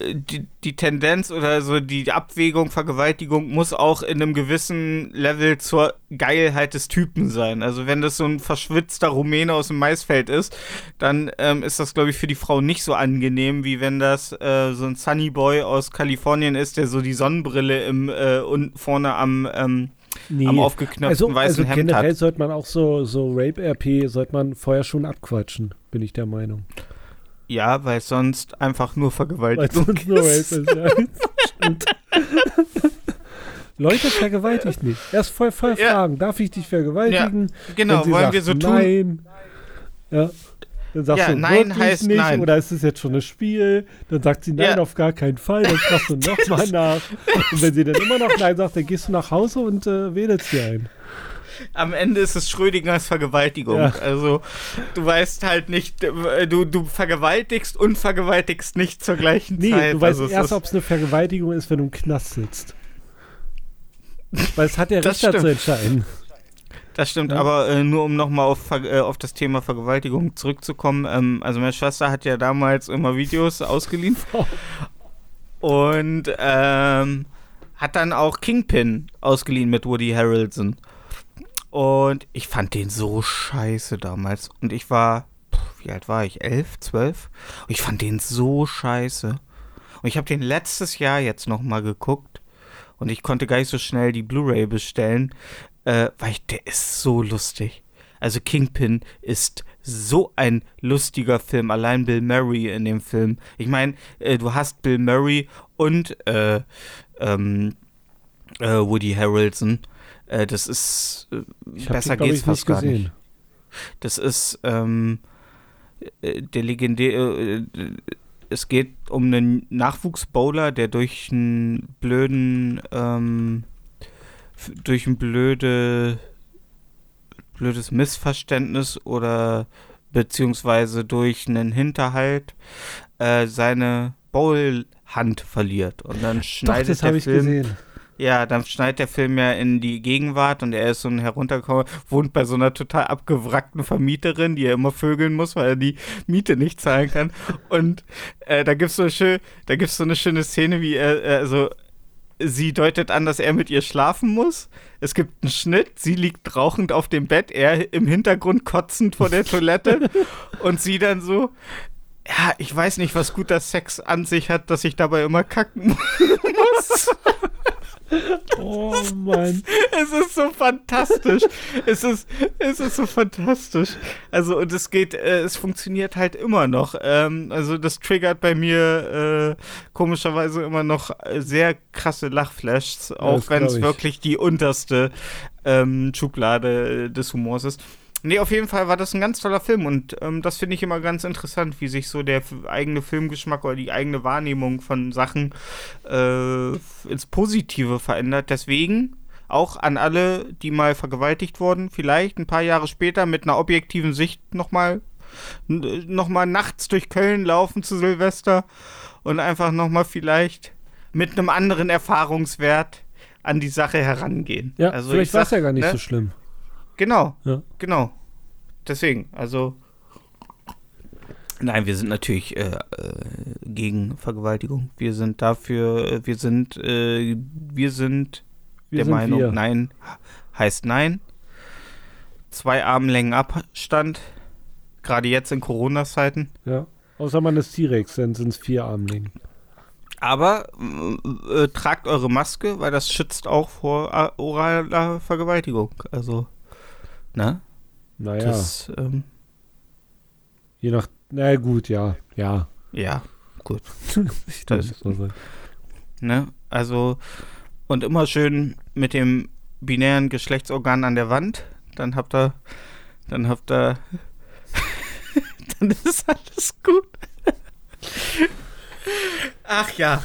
die, die Tendenz oder so die Abwägung Vergewaltigung muss auch in einem gewissen Level zur Geilheit des Typen sein. Also wenn das so ein verschwitzter Rumäne aus dem Maisfeld ist, dann ähm, ist das, glaube ich, für die Frau nicht so angenehm, wie wenn das äh, so ein Sunny Boy aus Kalifornien ist, der so die Sonnenbrille im äh, und vorne am ähm, Nee. am aufgeknöpften also, weißen also Hemd generell hat. sollte man auch so, so Rape-RP, sollte man vorher schon abquatschen, bin ich der Meinung. Ja, weil sonst einfach nur Weil Vergewaltigung sonst nur Rape ist. Ja. Stimmt. Leute, vergewaltigt nicht. Erst voll, voll Ja. fragen, darf ich dich vergewaltigen? Genau, Wenn sie wollen sagt wir so tun? Nein. Ja. Dann sagst Ja, du, nein heißt nicht, nein. Oder ist es jetzt schon ein Spiel? Dann sagt sie nein, Ja. auf gar keinen Fall. Dann fragst du nochmal nach. Und wenn sie dann immer noch nein sagt, dann gehst du nach Hause und äh, wählst dir ein. Am Ende ist es Schrödingers Vergewaltigung. Ja. Also, du weißt halt nicht, äh, du, du vergewaltigst und vergewaltigst nicht zur gleichen Nee, Zeit. du weißt also, erst, ob es eine Vergewaltigung ist, wenn du im Knast sitzt. Weil es hat der Das Richter zu stimmt. entscheiden. Das stimmt, Ja. aber äh, nur um nochmal auf, äh, auf das Thema Vergewaltigung zurückzukommen. Ähm, also, meine Schwester hat ja damals immer Videos ausgeliehen. Und ähm, hat dann auch Kingpin ausgeliehen mit Woody Harrelson. Und ich fand den so scheiße damals. Und ich war, pff, wie alt war ich? Elf, zwölf? Und ich fand den so scheiße. Und ich habe den letztes Jahr jetzt nochmal geguckt. Und ich konnte gar nicht so schnell die Blu-ray bestellen, äh, weil ich, der ist so lustig. Also Kingpin ist so ein lustiger Film. Allein Bill Murray in dem Film. Ich meine, äh, du hast Bill Murray und äh, ähm, äh, Woody Harrelson. Äh, das ist äh, besser den, geht's ich, fast gar gesehen. nicht. Das ist ähm, äh, der legendäre. Es geht um einen Nachwuchsbowler, der durch einen blöden, ähm, durch ein blöde, blödes Missverständnis oder beziehungsweise durch einen Hinterhalt äh, seine Bowlhand verliert und dann Doch, schneidet das der Film gesehen. ja, dann schneidet der Film ja in die Gegenwart und er ist so ein heruntergekommen, wohnt bei so einer total abgewrackten Vermieterin, die er immer vögeln muss, weil er die Miete nicht zahlen kann. Und äh, da gibt's so schön, da gibt's so eine schöne Szene, wie er, er so sie deutet an, dass er mit ihr schlafen muss. Es gibt einen Schnitt, sie liegt rauchend auf dem Bett, er im Hintergrund kotzend vor der Toilette und sie dann so, ja, ich weiß nicht, was guter Sex an sich hat, dass ich dabei immer kacken muss. Oh Mann. Es ist so fantastisch. es ist, es ist so fantastisch. Also, und es geht, äh, es funktioniert halt immer noch. Ähm, also, das triggert bei mir äh, komischerweise immer noch äh, sehr krasse Lachflashs, auch wenn es ich. wirklich die unterste ähm, Schublade des Humors ist. Nee, auf jeden Fall war das ein ganz toller Film und ähm, das finde ich immer ganz interessant, wie sich so der eigene Filmgeschmack oder die eigene Wahrnehmung von Sachen äh, ins Positive verändert. Deswegen auch an alle, die mal vergewaltigt wurden, vielleicht ein paar Jahre später mit einer objektiven Sicht nochmal noch mal nachts durch Köln laufen zu Silvester und einfach nochmal vielleicht mit einem anderen Erfahrungswert an die Sache herangehen. Ja, also vielleicht ich war es ja gar nicht ne? so schlimm. Genau, Ja. genau. Deswegen, also. Nein, wir sind natürlich äh, äh, gegen Vergewaltigung. Wir sind dafür, äh, wir sind, äh, wir sind Wir der sind Meinung, wir. nein heißt nein. Zwei Armlängen Abstand. Gerade jetzt in Corona-Zeiten. Ja. Außer man ist T-Rex, dann sind es vier Armlängen. Aber äh, tragt eure Maske, weil das schützt auch vor äh, oraler Vergewaltigung. Also, ne? Naja, Das, ähm, je nach. Na gut, ja. Ja. ja, gut. Das- sagen. Ne? Also, und immer schön mit dem binären Geschlechtsorgan an der Wand. Dann habt ihr, dann habt ihr, dann ist alles gut. Ach ja.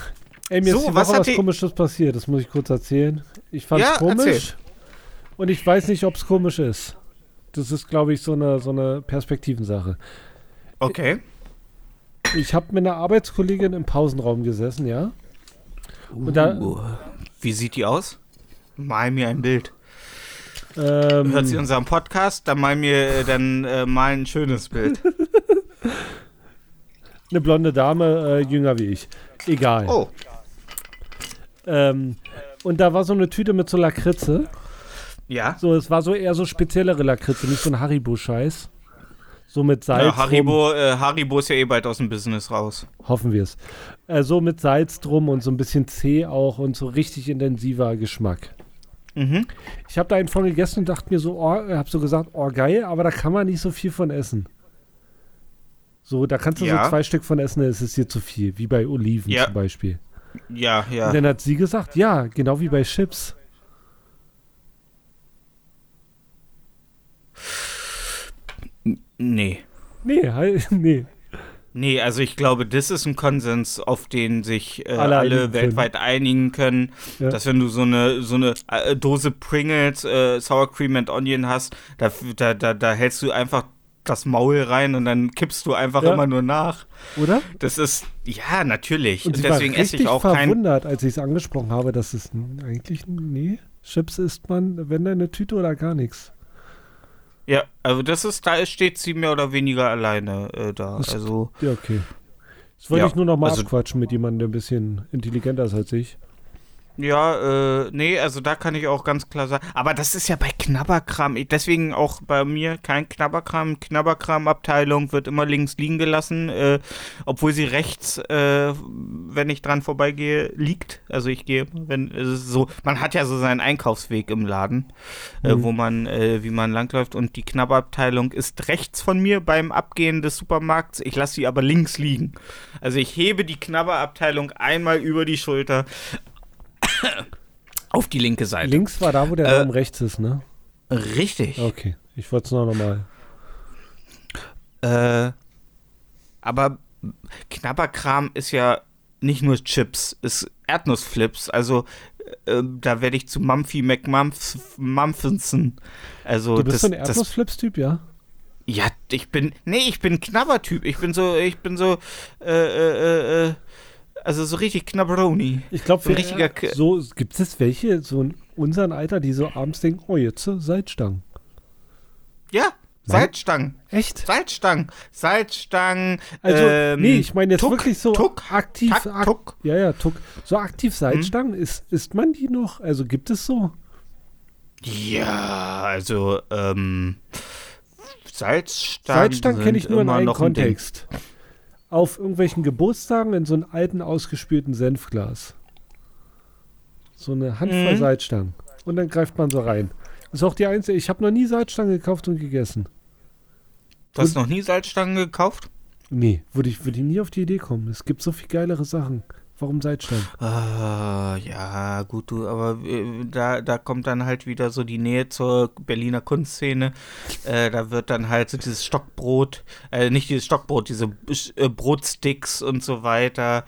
Ey, mir So, ist die was Woche hat was die- Komisches passiert, das muss ich kurz erzählen. Ich fand's Ja, komisch. erzähl. Und ich weiß nicht, ob es komisch ist. Das ist, glaube ich, so eine, so eine Perspektivensache. Okay. Ich habe mit einer Arbeitskollegin im Pausenraum gesessen, ja. Und da- Uh, wie sieht die aus? Mal mir ein Bild. Ähm, Hört sie unseren Podcast, dann mal mir äh, dann äh, mal ein schönes Bild. eine blonde Dame, äh, jünger wie ich. Egal. Oh, Ähm, und da war so eine Tüte mit so Lakritze. Ja. So, es war so eher so speziellere Lakritze, nicht so ein Haribo-Scheiß. So mit Salz. ja. Haribo, äh, Haribo ist ja eh bald aus dem Business raus. Hoffen wir es. Äh, so mit Salz drum und so ein bisschen zäh auch und so richtig intensiver Geschmack. Mhm. Ich habe da einen von gegessen und dachte mir so, oh, habe so gesagt, oh geil, aber da kann man nicht so viel von essen. So, da kannst du Ja. so zwei Stück von essen, dann ist es dir zu viel, wie bei Oliven Ja. zum Beispiel. Ja, ja. Und dann hat sie gesagt, ja, genau wie bei Chips. Nee. Nee, nee. Nee, also ich glaube, das ist ein Konsens, auf den sich äh, Alle alle, weltweit einigen können, Ja. dass wenn du so eine so eine äh, Dose Pringles, äh, Sour Cream and Onion hast, da, da, da, da hältst du einfach das Maul rein und dann kippst du einfach Ja. immer nur nach. Oder? Das ist, ja, natürlich. Und Und deswegen esse ich auch kein. verwundert, als ich es angesprochen habe, dass es eigentlich, nee, Chips isst man, wenn da eine Tüte oder gar nichts. Ja, also das ist, da steht sie mehr oder weniger alleine äh, da. Das- Also, Ja, okay. Das wollte Ja, ich nur noch mal also- abquatschen mit jemandem, der ein bisschen intelligenter ist als ich. Ja, äh, nee, also da kann ich auch ganz klar sagen. Aber das ist ja bei Knabberkram, ich- deswegen auch bei mir kein Knabberkram. Knabberkram-Abteilung wird immer links liegen gelassen, äh, obwohl sie rechts, äh, wenn ich dran vorbeigehe, liegt. Also ich gehe, wenn es ist so, man hat ja so seinen Einkaufsweg im Laden, äh, Mhm. wo man, äh, wie man langläuft und die Knabberabteilung ist rechts von mir beim Abgehen des Supermarkts. Ich lasse sie aber links liegen. Also ich hebe die Knabberabteilung einmal über die Schulter auf die linke Seite. Links war da, wo der Äh, Raum rechts ist, ne? Richtig. Okay, ich wollte es noch mal. Äh, aber Knabberkram ist ja nicht nur Chips, ist Erdnussflips. Also äh, da werde ich zu Mumphy McMumphinson. Also Du bist das, so ein Erdnussflips-Typ, ja? ja, ich bin, nee, ich bin Knabbertyp. Ich bin so, ich bin so, äh, äh, äh, also so richtig Knabberoni. Ich glaube, So richtiger K- so gibt es welche, so in unserem Alter, die so abends denken, oh, jetzt Salzstangen. Ja, Salzstangen. Echt? Salzstangen. Salzstangen. Also, ähm, nee, ich meine jetzt Tuck, wirklich so Tuck, aktiv. Tack, ak- Tuck. Ja, ja, Tuck. So aktiv Salzstangen, ist, isst man die noch? Also gibt es so? Ja, also, ähm, Salzstangen. Salzstangen kenne ich nur in einem noch ein. Kontext. Auf irgendwelchen Geburtstagen in so einem alten, ausgespülten Senfglas. So eine Handvoll Mhm. Salzstangen. Und dann greift man so rein. Ist auch die einzige. Ich habe noch nie Salzstangen gekauft und gegessen. Du hast noch nie Salzstangen gekauft? Nee, würde ich, würde ich nie auf die Idee kommen. Es gibt so viel geilere Sachen. Warum Salzstangen? Ah, ja, gut, du, aber äh, da, da kommt dann halt wieder so die Nähe zur Berliner Kunstszene. Äh, da wird dann halt so dieses Stockbrot, äh, nicht dieses Stockbrot, diese äh, Brotsticks und so weiter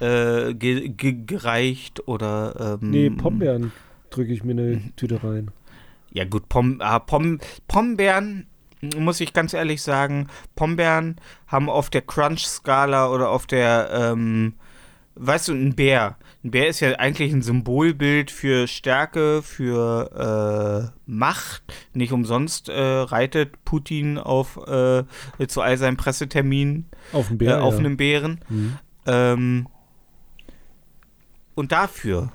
äh, ge ge gereicht oder. Ähm, Nee, Pombeeren drücke ich mir eine Tüte rein. Ja, gut, Pom, ah, Pom, Pombeeren, muss ich ganz ehrlich sagen, Pombeeren haben auf der Crunch-Skala oder auf der, ähm, weißt du, ein Bär. Ein Bär ist ja eigentlich ein Symbolbild für Stärke, für äh, Macht. Nicht umsonst äh, reitet Putin auf äh, zu all seinen Presseterminen Auf äh, Bär. auf ja. einem Bären. Mhm. Ähm, und dafür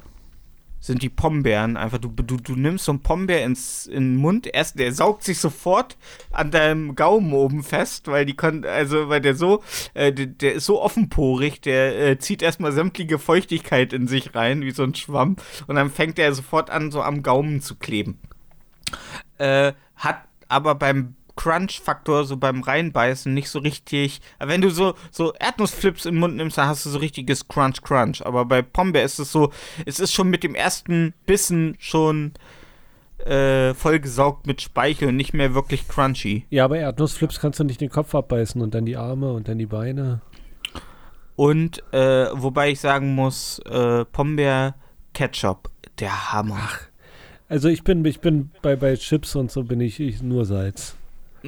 sind die Pombeeren einfach, du, du, du nimmst so einen Pombeer ins, in den Mund, erst, der saugt sich sofort an deinem Gaumen oben fest, weil die kann, also weil der so, äh, der, der ist so offenporig, der äh, zieht erstmal sämtliche Feuchtigkeit in sich rein, wie so ein Schwamm, und dann fängt er sofort an, so am Gaumen zu kleben. Äh, hat aber beim Crunch-Faktor, so beim Reinbeißen, nicht so richtig. Wenn du so, so Erdnussflips im Mund nimmst, dann hast du so richtiges Crunch-Crunch. Aber bei Pombeer ist es so, es ist schon mit dem ersten Bissen schon äh, vollgesaugt mit Speichel und nicht mehr wirklich crunchy. Ja, aber Erdnussflips kannst du nicht den Kopf abbeißen und dann die Arme und dann die Beine. Und äh, wobei ich sagen muss, äh, Pombeer Ketchup, der Hammer. Also ich bin, ich bin bei, bei Chips und so bin ich, ich nur Salz.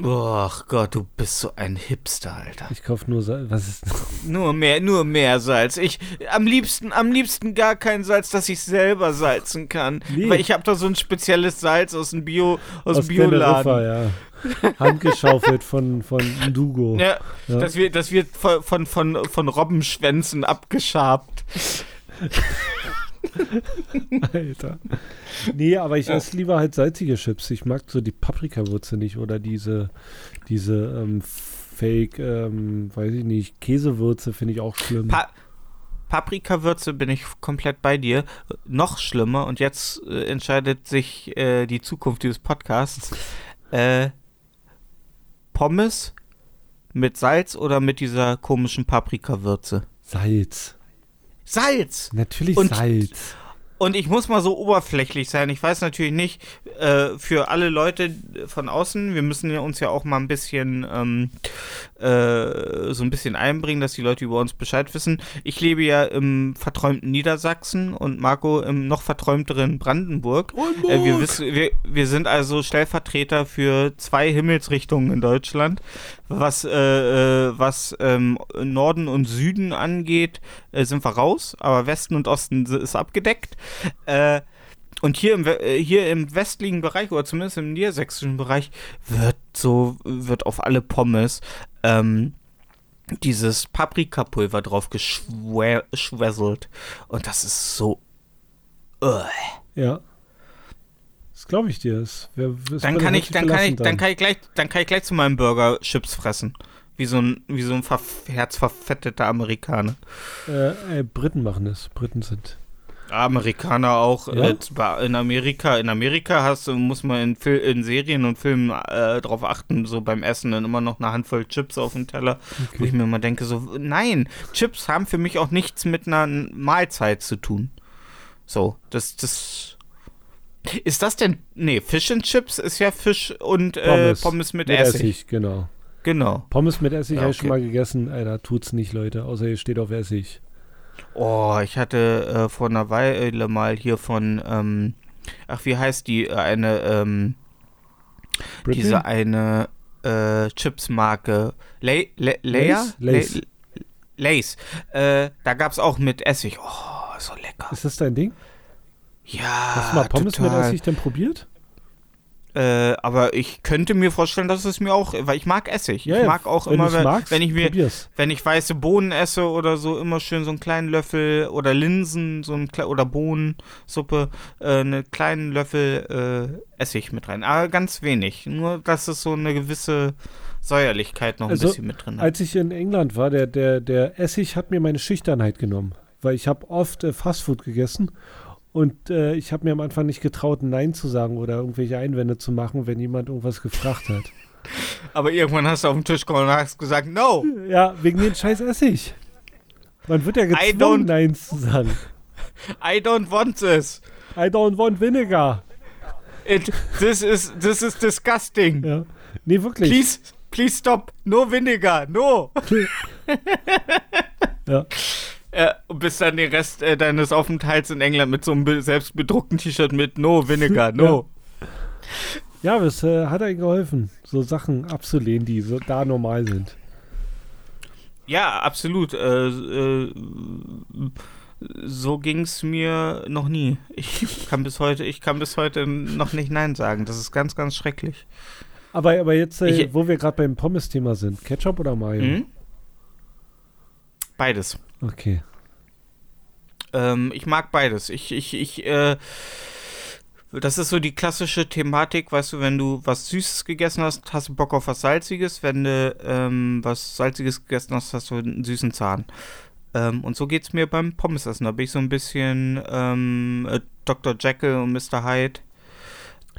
Ach Gott, du bist so ein Hipster, Alter. Ich kaufe nur Salz. Was ist Nur mehr, nur mehr Salz. Ich am liebsten, am liebsten gar kein Salz, dass ich selber salzen kann. Nee. Weil ich habe da so ein spezielles Salz aus dem Bio, aus, aus dem Bioladen. Ja. Handgeschaufelt von, von Ndugo. Ja, Ja. Das wird, das wird von, von, von, von Robbenschwänzen abgeschabt. Alter. Nee, aber ich esse lieber halt salzige Chips. Ich mag so die Paprikawürze nicht oder diese, diese ähm, Fake, ähm, weiß ich nicht, Käsewürze finde ich auch schlimm. Pa Paprikawürze bin ich komplett bei dir. Noch schlimmer, und jetzt äh, entscheidet sich äh, die Zukunft dieses Podcasts. Äh, Pommes mit Salz oder mit dieser komischen Paprikawürze? Salz. Salz! Natürlich Und- Salz. Und ich muss mal so oberflächlich sein. Ich weiß natürlich nicht, äh, für alle Leute von außen, wir müssen ja uns ja auch mal ein bisschen ähm, äh, so ein bisschen einbringen, dass die Leute über uns Bescheid wissen. Ich lebe ja im verträumten Niedersachsen und Marco im noch verträumteren Brandenburg. Äh, wir, wissen, wir, wir sind also Stellvertreter für zwei Himmelsrichtungen in Deutschland. Was, äh, äh, was ähm, Norden und Süden angeht, äh, sind wir raus, aber Westen und Osten ist abgedeckt. Äh, und hier im, äh, hier im westlichen Bereich, oder zumindest im niedersächsischen Bereich, wird so, wird auf alle Pommes ähm, dieses Paprikapulver drauf geschwässelt. Und das ist so. Ugh. Ja. Das glaube ich dir. Das wär, das Dann kann ich, dann kann ich, belastend dann kann ich gleich, dann kann ich gleich zu meinem Burger Chips fressen. Wie so ein, wie so ein verf herzverfetteter Amerikaner. Äh, äh, Briten machen es. Briten sind. Amerikaner auch Ja? äh, in Amerika. In Amerika hast muss man in, Fil in Serien und Filmen äh, drauf achten, so beim Essen dann immer noch eine Handvoll Chips auf dem Teller, wo ich mir immer denke, so, nein, Chips haben für mich auch nichts mit einer Mahlzeit zu tun. So, das, das. Ist das denn. Nee, Fish and Chips ist ja Fisch und äh, Pommes, Pommes mit, Essig. genau. Genau. Pommes mit Essig Ja, habe ich schon okay. mal gegessen. Alter, tut's nicht, Leute. Außer ihr steht auf Essig. Oh, ich hatte äh, vor einer Weile mal hier von, ähm, ach, wie heißt die, äh, eine, ähm, diese eine äh, Chips-Marke. Lay, Lay, Leia? Lays? Lay- Lays. Äh, da gab's auch mit Essig. Oh, so lecker. Ist das dein Ding? Ja, Hast du mal Pommes total. mit Essig denn probiert? Äh, aber ich könnte mir vorstellen, dass es mir auch, weil ich mag Essig. Ja, ich mag auch wenn immer, wenn, magst, wenn ich mir, probier's. wenn ich weiße Bohnen esse oder so, immer schön so einen kleinen Löffel oder Linsen, so ein oder Bohnensuppe, äh, einen kleinen Löffel äh, Essig mit rein. Aber ganz wenig. Nur, dass es so eine gewisse Säuerlichkeit noch Also, ein bisschen mit drin hat. Als ich in England war, der, der, der Essig hat mir meine Schüchternheit genommen. Weil ich habe oft äh, Fastfood gegessen und äh, ich habe mir am Anfang nicht getraut, Nein zu sagen oder irgendwelche Einwände zu machen, wenn jemand irgendwas gefragt hat. Aber irgendwann hast du auf den Tisch gekommen und hast gesagt, no, Ja, wegen dem scheiß Essig. Man wird ja gezwungen, Nein zu sagen. I don't want this. I don't want vinegar. It, this is this is disgusting. Ja. Nee, wirklich. Please, please stop. No vinegar, no. Ja. Äh, und bist dann den Rest äh, deines Aufenthalts in England mit so einem be- selbstbedruckten T-Shirt mit No Vinegar, no. Ja, aber es äh, hat einem geholfen, so Sachen abzulehnen, die so da normal sind. Ja, absolut. Äh, äh, so ging's mir noch nie. Ich kann bis heute, ich kann bis heute noch nicht Nein sagen. Das ist ganz, ganz schrecklich. Aber, aber jetzt, äh, Ich- wo wir gerade beim Pommes-Thema sind, Ketchup oder Mayo? Mhm. Beides. Okay. Ähm, ich mag beides. Ich, ich, ich, äh, das ist so die klassische Thematik, weißt du, wenn du was Süßes gegessen hast, hast du Bock auf was Salziges. Wenn du ähm, was Salziges gegessen hast, hast du einen süßen Zahn. Ähm, und so geht's mir beim Pommesessen. Da bin ich so ein bisschen ähm, äh, Dr. Jekyll und Mr. Hyde.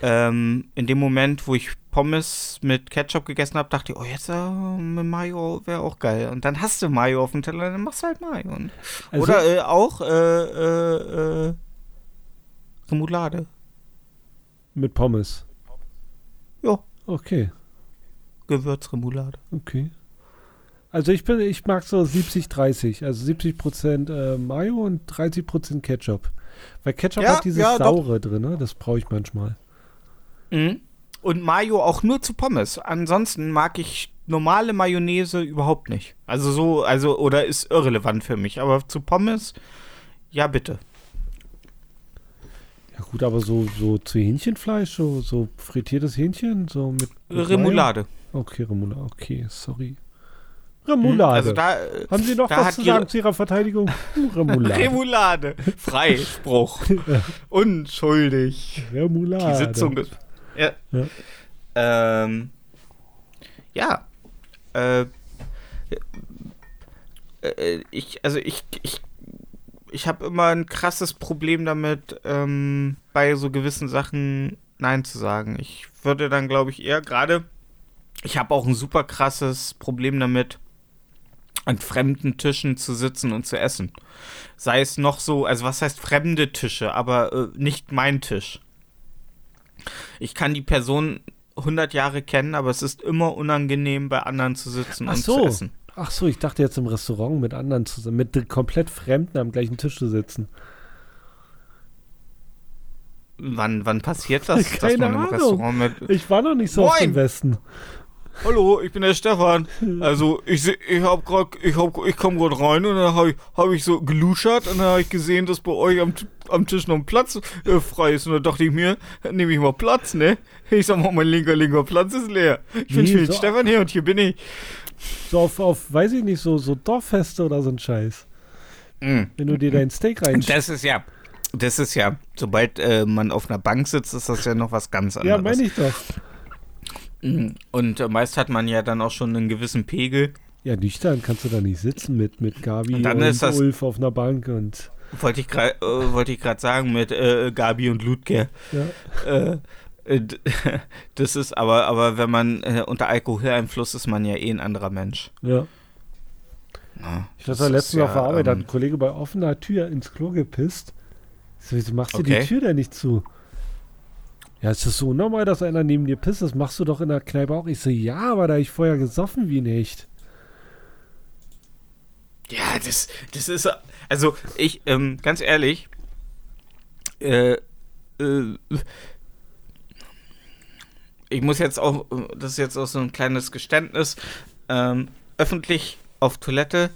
Ähm, in dem Moment, wo ich Pommes mit Ketchup gegessen habe, dachte ich, oh, jetzt äh, mit Mayo wäre auch geil. Und dann hast du Mayo auf dem Teller, dann machst du halt Mayo. Also, oder äh, auch äh, äh, äh, Remoulade. mit Pommes. Ja, Okay, Gewürzremoulade. okay. Also ich bin, ich mag so 70-30, also 70% äh, Mayo und 30% Ketchup. Weil Ketchup Ja, hat dieses ja, doch. Saure drin, ne? das brauche ich manchmal. Mhm. Und Mayo auch nur zu Pommes. Ansonsten mag ich normale Mayonnaise überhaupt nicht. Also so, also, oder ist irrelevant für mich. Aber zu Pommes, ja bitte. Ja gut, aber so, so zu Hähnchenfleisch, so, so frittiertes Hähnchen, so mit, mit Remoulade. Mayo? Okay, Remoulade, okay, sorry. Remoulade. Also da, Haben Sie noch da was zu sagen zu Ihrer Verteidigung? Uh, Remoulade. Remoulade. Freispruch. Unschuldig. Remoulade. Die Sitzung ist. Ja. Ja. Ähm, ja. Äh, äh, ich, also ich, ich, ich habe immer ein krasses Problem damit, ähm, bei so gewissen Sachen Nein zu sagen. Ich würde dann, glaube ich, eher gerade, ich habe auch ein super krasses Problem damit, an fremden Tischen zu sitzen und zu essen. Sei es noch so, also was heißt fremde Tische, aber äh, nicht mein Tisch. Ich kann die Person 100 Jahre kennen, aber es ist immer unangenehm, bei anderen zu sitzen Ach und so. zu essen. Ach so, ich dachte jetzt im Restaurant mit anderen zusammen, mit komplett Fremden am gleichen Tisch zu sitzen. Wann, wann passiert das, dass Keine man im Ahnung. Restaurant mit. Ich war noch nicht so auf Moin. dem Westen. Hallo, ich bin der Stefan. Also ich seh- ich hab grad, ich hab, ich komm grad rein und dann habe ich, hab ich so geluschert und dann habe ich gesehen, dass bei euch am, am Tisch noch ein Platz äh, frei ist und dann dachte ich mir, nehme ich mal Platz, ne? Ich sag mal, mein linker linker Platz ist leer. Ich Nee, wünsche mir den so- Stefan hier und hier bin ich. So auf, auf, weiß ich nicht, so, so Dorffeste oder so ein Scheiß. Mm. Wenn du dir dein Steak rein. Das ist ja, das ist ja, sobald äh, man auf einer Bank sitzt, ist das ja noch was ganz anderes. Ja, meine ich doch. Und meist hat man ja dann auch schon einen gewissen Pegel. Ja, nüchtern kannst du da nicht sitzen mit, mit Gabi Und und, das- Ulf auf einer Bank und Wollte ich gerade äh, wollte ich gerade sagen mit äh, Gabi und Ludger. ja. Äh, das ist aber, aber wenn man äh, unter Alkoholeinfluss ist, man ja eh ein anderer Mensch. ja. Ja, Ich hatte letztens auf der Arbeit, da hat ähm, ein Kollege bei offener Tür ins Klo gepisst. So, wieso machst du Okay. die Tür denn nicht zu? Ja, es ist so normal, dass einer neben dir pisst. Das machst du doch in der Kneipe auch. Ich so, ja, aber da ich vorher gesoffen wie nicht. Ja, das, das ist. Also, ich, ähm, ganz ehrlich, äh, äh, ich muss jetzt auch, das ist jetzt auch so ein kleines Geständnis, ähm, öffentlich auf Toilette,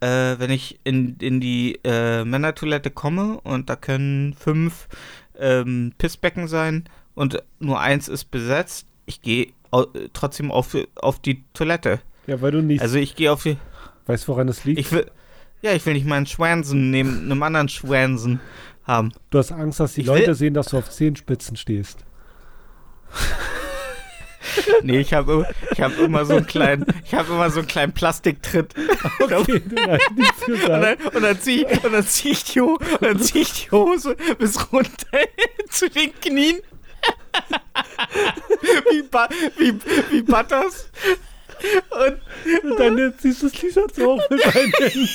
äh, wenn ich in, in die äh, Männertoilette komme und da können fünf ähm, Pissbecken sein und nur eins ist besetzt, ich gehe trotzdem auf, auf die Toilette. Ja, weil du nicht Also ich gehe auf die. weißt, woran es liegt. Ich will. Ja, ich will nicht meinen Schwansen neben einem anderen Schwansen haben. du hast Angst, dass die Ich Leute sehen, dass du auf Zehenspitzen stehst. Nee, ich habe ich hab immer so einen kleinen, ich habe immer so einen kleinen Plastiktritt. Okay, Und dann, und dann ziehe ich, und dann zieh ich, die Ho- und dann zieh ich die Hose bis runter zu den Knien. wie, ba wie, wie Butters. Und Und dann ziehst du das T-Shirt so hoch mit deinen Händen.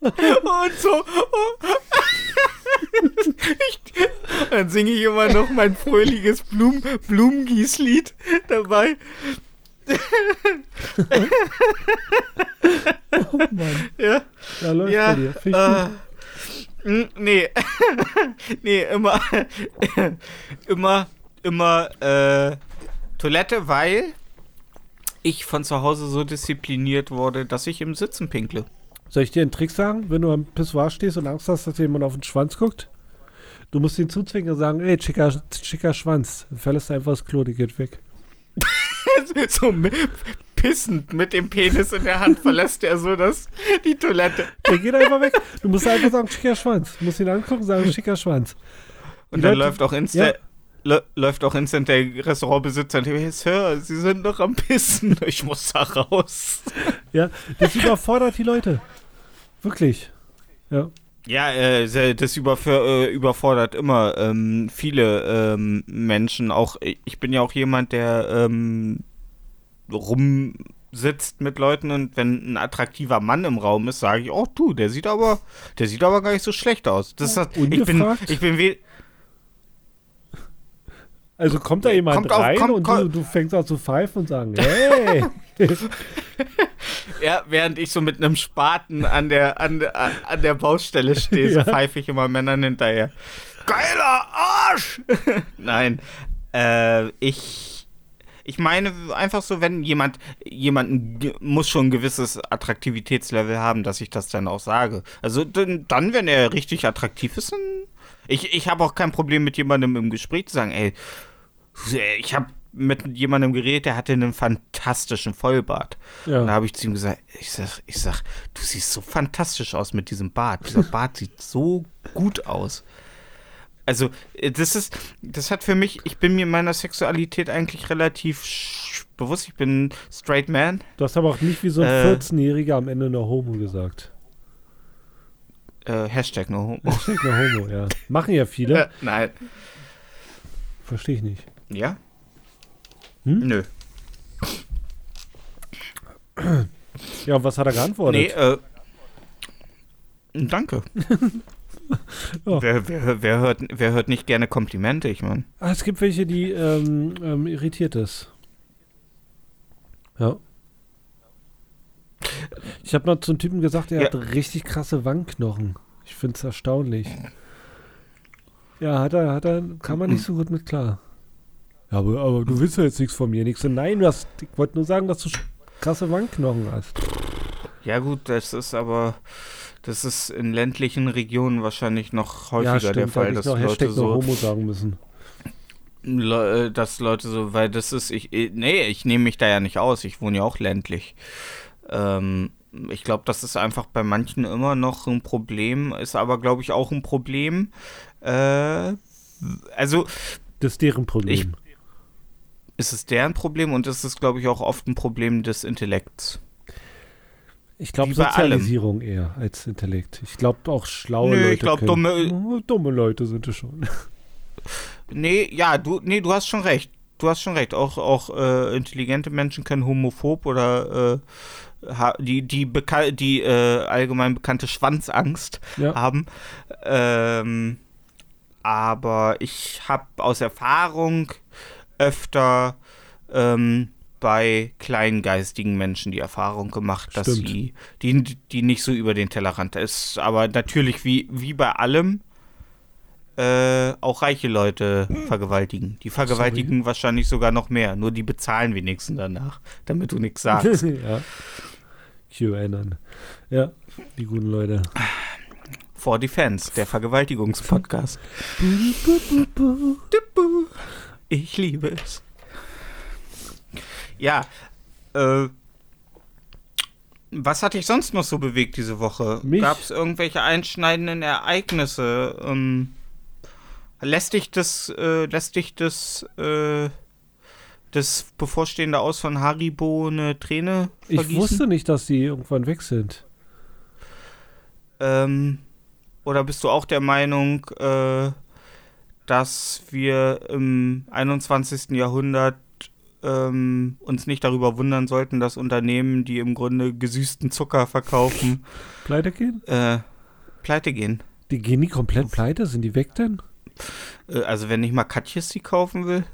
Und so. Ich, dann singe ich immer noch mein fröhliches Blum, Blumengießlied dabei. Mann, Ja, da läuft ja. bei dir. Äh, mm, nee. nee, immer. immer, immer äh, Toilette, weil ich von zu Hause so diszipliniert wurde, dass ich im Sitzen pinkle. Soll ich dir einen Trick sagen, wenn du am Pissoir stehst und Angst hast, dass jemand auf den Schwanz guckt? Du musst ihn zuzwingen und sagen, ey, schicker, schicker Schwanz. Dann verlässt du einfach das Klo, die geht weg. so pissend mit dem Penis in der Hand verlässt er so das, die Toilette. Der geht einfach weg. Du musst einfach sagen, schicker Schwanz. Du musst ihn angucken und sagen, schicker Schwanz. Und Die dann Leute- läuft auch instant. Ja. Lä- Läuft auch instant der Restaurantbesitzer und hey, Sir, Sie sind noch am Pissen. Ich muss da raus. Ja, das überfordert die Leute. Wirklich. Ja. Ja, äh, das äh, überfordert immer ähm, viele ähm, Menschen. Auch ich bin ja auch jemand, der ähm, rumsitzt mit Leuten und wenn ein attraktiver Mann im Raum ist, sage ich, oh du, der sieht aber, der sieht aber gar nicht so schlecht aus. Das ist, das- ich bin, ich bin Also kommt da jemand Kommt auf- rein kommt- und du, du fängst an zu pfeifen und sagen, hey. ja, während ich so mit einem Spaten an der an an der Baustelle stehe, so Ja. pfeife ich immer Männern hinterher. Geiler Arsch! Nein, äh, ich ich meine einfach so, wenn jemand jemanden muss schon ein gewisses Attraktivitätslevel haben, dass ich das dann auch sage. Also dann, dann wenn er richtig attraktiv ist, dann ich ich habe auch kein Problem mit jemandem im Gespräch zu sagen, ey, ich habe mit jemandem geredet, der hatte einen fantastischen Vollbart. Ja. Und da habe ich zu ihm gesagt, ich sag, ich sag, du siehst so fantastisch aus mit diesem Bart. Dieser Bart sieht so gut aus. Also, äh, das ist, das hat für mich, ich bin mir meiner Sexualität eigentlich relativ bewusst. Ich bin straight man. Du hast aber auch nicht wie so ein Äh. 14-Jähriger am Ende noch Homo gesagt. Äh, Hashtag no homo. Hashtag noch Homo, ja. Machen ja viele. Äh, nein. Verstehe ich nicht. Ja? Hm? Nö. Ja, und was hat er geantwortet? Nee, äh. Danke. Ja. wer, wer, wer, hört, wer hört nicht gerne Komplimente, ich meine. Ah, es gibt welche, die ähm, ähm, irritiert ist. Ja. Ich habe noch zum Typen gesagt, er Ja. hat richtig krasse Wangenknochen. Ich finde es erstaunlich. Ja, hat er, hat er, kann man nicht so gut mit klar. Ja, aber, aber du willst ja jetzt nichts von mir. Nichts. Nein, hast, ich wollte nur sagen, dass du krasse Wangenknochen hast. Ja, gut, das ist aber. Das ist in ländlichen Regionen wahrscheinlich noch häufiger ja, stimmt, der Fall, dass ich noch Leute Hashtag so. Homo sagen müssen. Le äh, dass Leute so, weil das ist, ich, eh, nee, ich nehme mich da ja nicht aus, ich wohne ja auch ländlich. Ähm, ich glaube, das ist einfach bei manchen immer noch ein Problem, ist aber, glaube ich, auch ein Problem. Äh, also, Das ist deren Problem. Ist es deren Problem und es ist, glaube ich, auch oft ein Problem des Intellekts. Ich glaube bei allem. Sozialisierung eher als Intellekt. Ich glaube auch schlaue Nö, Leute. ich glaube, dumme, dumme Leute sind es schon. Nee, ja, du, nee, du hast schon recht. Du hast schon recht. Auch, auch äh, intelligente Menschen können homophob oder äh, die, die, beka die äh, allgemein bekannte Schwanzangst Ja. haben. Ähm, aber ich habe aus Erfahrung öfter ähm, bei kleingeistigen Menschen die Erfahrung gemacht, dass Stimmt. sie, die, die nicht so über den Tellerrand ist. Aber natürlich, wie, wie bei allem, äh, auch reiche Leute vergewaltigen. Die vergewaltigen wahrscheinlich sogar noch mehr. Nur die bezahlen wenigstens danach, damit du nichts sagst. ja. QAnon. Ja, die guten Leute. For Defense, der Vergewaltigungspodcast. Ich liebe es. Ja, äh, was hat dich sonst noch so bewegt diese Woche? Gab es irgendwelche einschneidenden Ereignisse? Ähm, lässt dich das, äh, lässt dich das, äh, das bevorstehende Aus von Haribo eine Träne Ich vergießen? wusste nicht, dass sie irgendwann weg sind. Ähm, oder bist du auch der Meinung, äh, dass wir im 21. Jahrhundert ähm, uns nicht darüber wundern sollten, dass Unternehmen, die im Grunde gesüßten Zucker verkaufen, Pleite gehen? äh, pleite gehen? Die gehen die komplett pleite? Sind die weg denn? Äh, also wenn ich mal Katjes die kaufen will.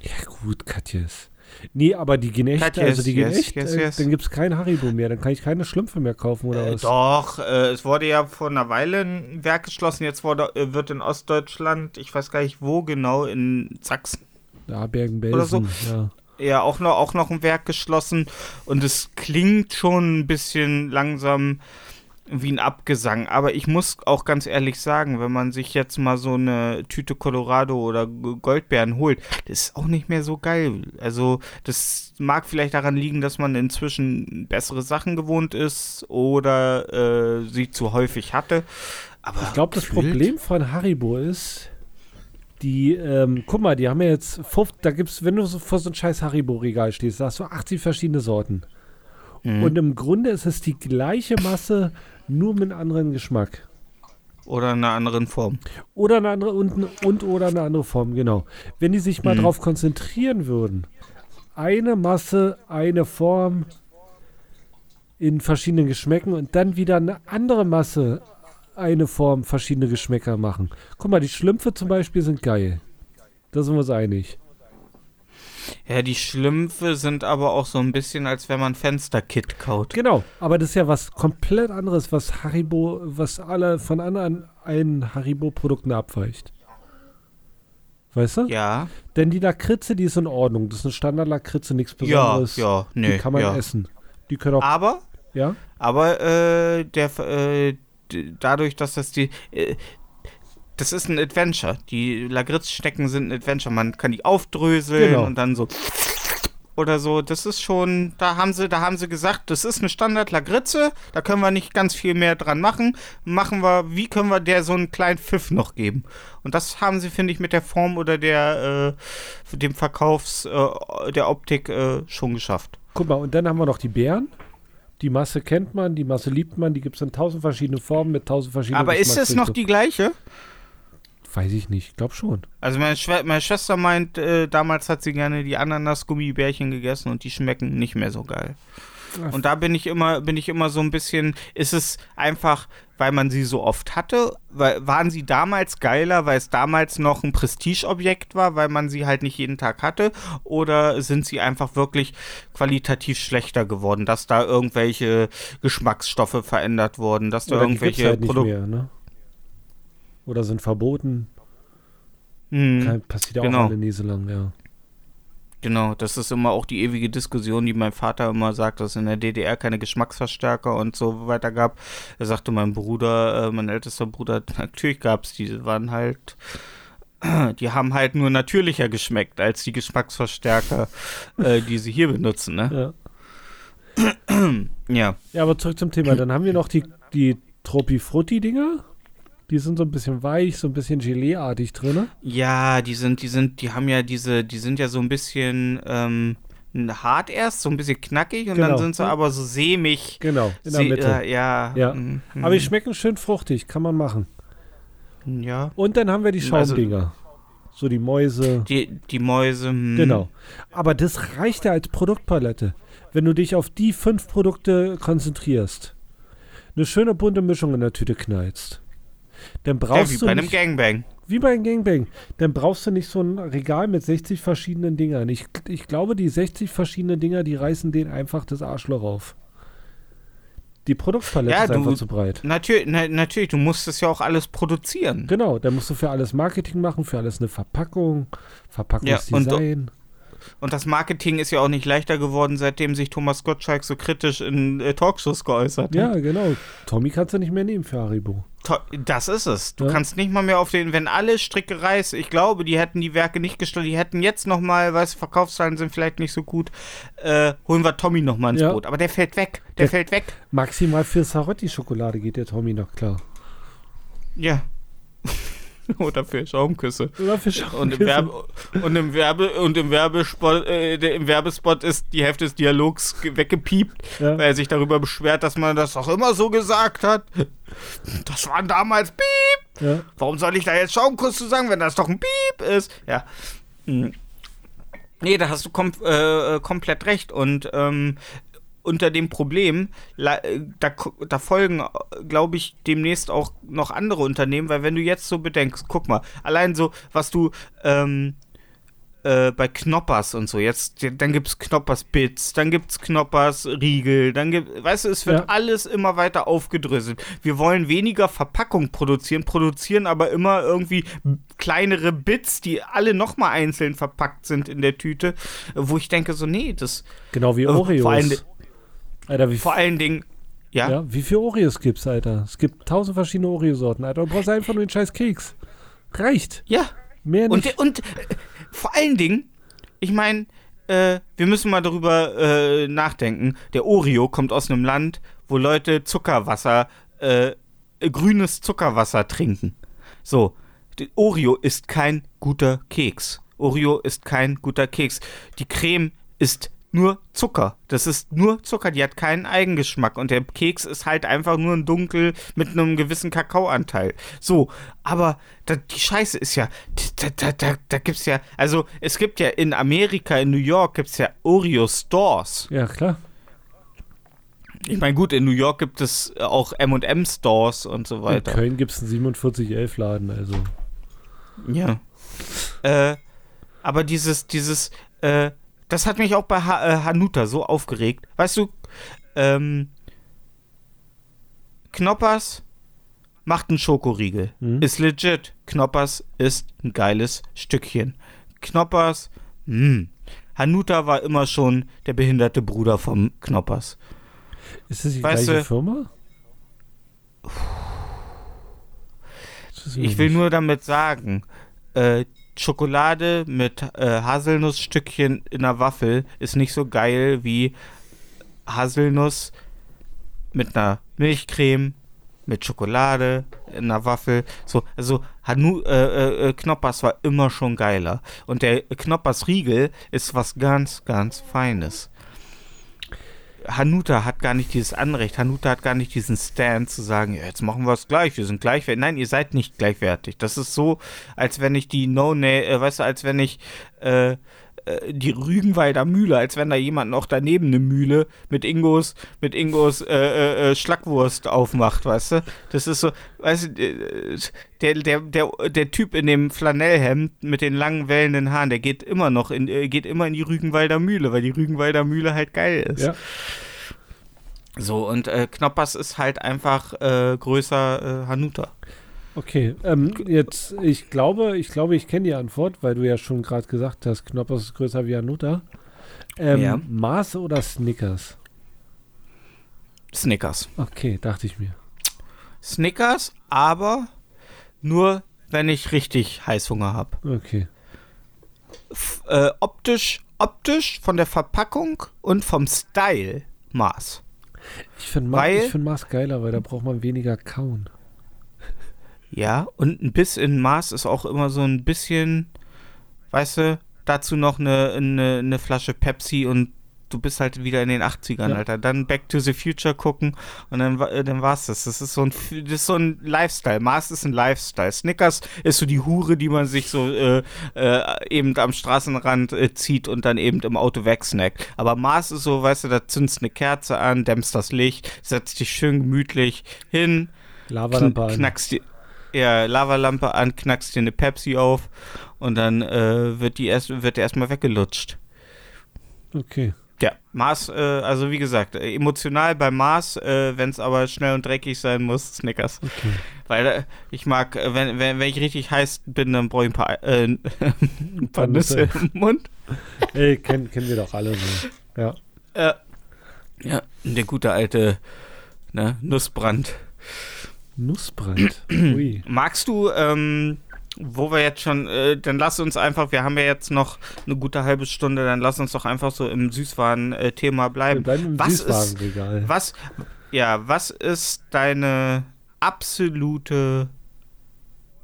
Ja gut, Katjes. Nee, aber die gehen echt, also die gehen yes, echt, yes, äh, yes. dann gibt's kein Haribo mehr, dann kann ich keine Schlümpfe mehr kaufen oder Äh, was? doch, äh, es wurde ja vor einer Weile ein Werk geschlossen. Jetzt wurde, äh, wird in Ostdeutschland, ich weiß gar nicht wo genau, in Sachsen Ja, Bergen-Belsen, Oder so. ja. ja auch noch, auch noch ein Werk geschlossen und es klingt schon ein bisschen langsam wie ein Abgesang. Aber ich muss auch ganz ehrlich sagen, wenn man sich jetzt mal so eine Tüte Colorado oder Goldbeeren holt, das ist auch nicht mehr so geil. Also das mag vielleicht daran liegen, dass man inzwischen bessere Sachen gewohnt ist oder äh, sie zu häufig hatte. Aber Ich glaube, das Problem von Haribo ist, die, ähm, guck mal, die haben ja jetzt, 50, da gibt's, wenn du so vor so ein scheiß Haribo-Regal stehst, da hast du 80 verschiedene Sorten. Mhm. Und im Grunde ist es die gleiche Masse, nur mit einem anderen Geschmack. oder in einer anderen Form. Oder eine andere und, und oder eine andere Form, genau. Wenn die sich mal Mhm. drauf konzentrieren würden, eine Masse, eine Form in verschiedenen Geschmäcken und dann wieder eine andere Masse, eine Form, verschiedene Geschmäcker machen. Guck mal, die Schlümpfe zum Beispiel sind geil. Da sind wir uns einig. Ja, die Schlümpfe sind aber auch so ein bisschen, als wenn man Fensterkit kaut. Genau, aber das ist ja was komplett anderes, was Haribo, was alle von anderen allen Haribo-Produkten abweicht. Weißt du? Ja, Denn die Lakritze, die ist in Ordnung. Das ist eine Standard-Lakritze, nichts ja, Besonderes. ja, nee, die kann man ja. essen. Die können auch, Aber, ja? aber äh, der, äh, dadurch, dass das die, äh, das ist ein Adventure. Die Lagritzschnecken sind ein Adventure. Man kann die aufdröseln Genau. und dann so oder so. Das ist schon, da haben sie, da haben sie gesagt, das ist eine Standard Lagritze. Da können wir nicht ganz viel mehr dran machen. Machen wir, wie können wir der so einen kleinen Pfiff noch geben? Und das haben sie, finde ich, mit der Form oder der, äh, dem Verkaufs, äh, der Optik äh, schon geschafft. Guck mal, und dann haben wir noch die Beeren. Die Masse kennt man, die Masse liebt man. Die gibt es in tausend verschiedene Formen mit tausend verschiedenen Aber ist es noch die gleiche? Weiß ich nicht. Ich glaube schon. Also meine, Schwe meine Schwester meint, äh, damals hat sie gerne die Ananas-Gummibärchen gegessen und die schmecken nicht mehr so geil. Ach. Und da bin ich immer, bin ich immer so ein bisschen, ist es einfach, weil man sie so oft hatte, weil, waren sie damals geiler, weil es damals noch ein Prestigeobjekt war, weil man sie halt nicht jeden Tag hatte, oder sind sie einfach wirklich qualitativ schlechter geworden, dass da irgendwelche Geschmacksstoffe verändert wurden, dass da Oder irgendwelche halt Produkte. ne? Oder sind verboten. Hm. Kein, passiert genau. auch alle Nase lang, ja. Genau, das ist immer auch die ewige Diskussion, die mein Vater immer sagt, dass es in der DDR keine Geschmacksverstärker und so weiter gab. Er sagte mein Bruder, äh, mein ältester Bruder, natürlich gab es die, waren halt, die haben halt nur natürlicher geschmeckt als die Geschmacksverstärker, äh, die sie hier benutzen, ne? ja. Ja. Ja, aber zurück zum Thema. Dann haben wir noch die, die Troppi-Frutti-Dinger. Die sind so ein bisschen weich, so ein bisschen Gelee-artig drin. Ja, die sind, die sind, die haben ja diese, die sind ja so ein bisschen ähm, hart erst, so ein bisschen knackig und Genau. dann sind sie aber so sämig. Genau, in der Se- Mitte. Äh, ja. Ja. mhm. Aber die schmecken schön fruchtig, kann man machen. Ja. Und dann haben wir die Also- Schaumdinger. so die Mäuse. Die, die Mäuse. hm. Genau. Aber das reicht ja als Produktpalette. Wenn du dich auf die fünf Produkte konzentrierst, eine schöne bunte Mischung in der Tüte knallst, dann Ja, brauchst wie du bei einem nicht, Gangbang. wie bei einem Gangbang, dann brauchst du nicht so ein Regal mit 60 verschiedenen Dingern. Ich, ich glaube, die 60 verschiedenen Dinger, die reißen denen einfach das Arschloch auf. Die Produktpalette Ja, ist du- einfach zu breit. Natürlich, na, natürlich, du musst das ja auch alles produzieren. Genau, da musst du für alles Marketing machen, für alles eine Verpackung, Verpackungsdesign. und das Marketing ist ja auch nicht leichter geworden, seitdem sich Thomas Gottschalk so kritisch in äh, Talkshows geäußert Ja, hat. genau. Tommy kannst du nicht mehr nehmen für Haribo. To- Das ist es. Du Ja. kannst nicht mal mehr auf den, wenn alle Stricke reißen, ich glaube, die hätten die Werke nicht gestellt, die hätten jetzt noch mal, weißt du, Verkaufszahlen sind vielleicht nicht so gut, äh, holen wir Tommy noch mal ins Ja. Boot. Aber der fällt weg, der Der- fällt weg. Maximal für Sarotti-Schokolade geht der Tommy noch klar. Ja. Oder für Schaumküsse. Oder für Und im, Werbe, und im Werbe und im Werbespot, äh, im Werbespot ist die Hälfte des Dialogs ge- weggepiept, Ja. weil er sich darüber beschwert, dass man das auch immer so gesagt hat. Das waren damals Piep. Ja. Warum soll ich da jetzt Schaumkuss zu sagen, wenn das doch ein Piep ist? Ja. Hm. Nee, da hast du kom äh, äh, komplett recht. Und ähm, unter dem Problem, äh, da, da folgen, glaube ich, demnächst auch noch andere Unternehmen, weil wenn du jetzt so bedenkst, guck mal, allein so, was du ähm, äh, bei Knoppers und so, jetzt, dann gibt's Knoppers Bits, dann gibt's Knoppers Riegel, dann gibt, weißt du, es wird Ja. alles immer weiter aufgedröselt. Wir wollen weniger Verpackung produzieren, produzieren aber immer irgendwie kleinere Bits, die alle nochmal einzeln verpackt sind in der Tüte, wo ich denke so, nee, das Genau wie Äh, Oreos. vor Alter, wie, vor allen Dingen, ja, ja, wie viele Oreos gibt's, Alter? Es gibt tausend verschiedene Oreosorten, Alter. Du brauchst einfach nur den scheiß Keks. Reicht. ja. Mehr Und, nicht. und äh, vor allen Dingen, ich meine, äh, wir müssen mal darüber äh, nachdenken. Der Oreo kommt aus einem Land, wo Leute Zuckerwasser, äh, grünes Zuckerwasser trinken. So, Oreo ist kein guter Keks. Oreo ist kein guter Keks. Die Creme ist nur Zucker. Das ist nur Zucker, die hat keinen Eigengeschmack. Und der Keks ist halt einfach nur ein Dunkel mit einem gewissen Kakaoanteil. So, aber da, die Scheiße ist ja, da, da, da, da gibt's ja, also es gibt ja in Amerika, in New York, gibt's ja Oreo-Stores. Ja, klar. Ich meine, gut, in New York gibt es auch M&M-Stores und so In weiter. Köln gibt's einen 4711-Laden, also. Ja. Äh, aber dieses, dieses, äh, das hat mich auch bei ha äh, Hanuta so aufgeregt. Weißt du, ähm, Knoppers macht einen Schokoriegel. Mhm. Ist legit. Knoppers ist ein geiles Stückchen. Knoppers, mh. Hanuta war immer schon der behinderte Bruder vom Knoppers. Ist das die Weißt gleiche du- Firma? Ich will nicht. nur damit sagen, äh, Schokolade mit äh, Haselnussstückchen in einer Waffel ist nicht so geil wie Haselnuss mit einer Milchcreme, mit Schokolade in einer Waffel. So, also Hanu, äh, äh, Knoppers war immer schon geiler. Und der Knoppers Riegel ist was ganz, ganz Feines. Hanuta hat gar nicht dieses Anrecht, Hanuta hat gar nicht diesen Stand zu sagen, ja, jetzt machen wir es gleich, wir sind gleichwertig. Nein, ihr seid nicht gleichwertig. Das ist so, als wenn ich die No ne äh, weißt du, als wenn ich äh, äh, die Rügenwalder Mühle, als wenn da jemand noch daneben eine Mühle mit Ingos, mit Ingos äh, äh, äh, Schlackwurst aufmacht, weißt du? Das ist so, weißt du, äh, der, der, der, der Typ in dem Flanellhemd mit den langen wellenden Haaren, der geht immer noch in, geht immer in die Rügenwalder Mühle, weil die Rügenwalder Mühle halt geil ist. Ja. So, und äh, Knoppers ist halt einfach größer Hanuta. Okay, ähm, jetzt, ich glaube, ich glaube, ich kenne die Antwort, weil du ja schon gerade gesagt hast, Knoppers ist größer wie Hanuta. Ähm, Ja. Mars oder Snickers? Snickers. Okay, dachte ich mir. Snickers, aber nur, wenn ich richtig Heißhunger habe. Okay. Äh, optisch, optisch von der Verpackung und vom Style Mars. Ich finde Mars, find Mars geiler, weil da braucht man weniger kauen. Ja, und ein Biss in Mars ist auch immer so ein bisschen, weißt du, dazu noch eine, eine, eine Flasche Pepsi und du bist halt wieder in den 80ern, Ja. Alter. Dann Back to the Future gucken und dann, äh, dann war's das. Das ist so ein, das ist so ein Lifestyle. Mars ist ein Lifestyle. Snickers ist so die Hure, die man sich so äh, äh, eben am Straßenrand äh, zieht und dann eben im Auto wegsnackt. Aber Mars ist so, weißt du, da zündest eine Kerze an, dämmst das Licht, setzt dich schön gemütlich hin, Lavalampe kn knackst die ja, Lavalampe an, knackst dir eine Pepsi auf und dann äh, wird die erst wird der erstmal weggelutscht. Okay. Ja, Mars, äh, also wie gesagt, äh, emotional bei Mars, äh, wenn es aber schnell und dreckig sein muss, Snickers. Okay. Weil äh, ich mag, äh, wenn, wenn, wenn ich richtig heiß bin, dann brauche ich ein paar, äh, ein paar Nüsse im Mund. Ey, kennen, kennen wir doch alle so. Ja. Ja, der gute alte ne, Nussbrand. Nussbrand. Ui. Magst du, ähm, wo wir jetzt schon, äh, dann lass uns einfach, wir haben ja jetzt noch eine gute halbe Stunde, dann lass uns doch einfach so im Süßwaren-Thema Wir bleiben. bleiben im Was ist, Süßwarenregal. was, ja, was ist deine absolute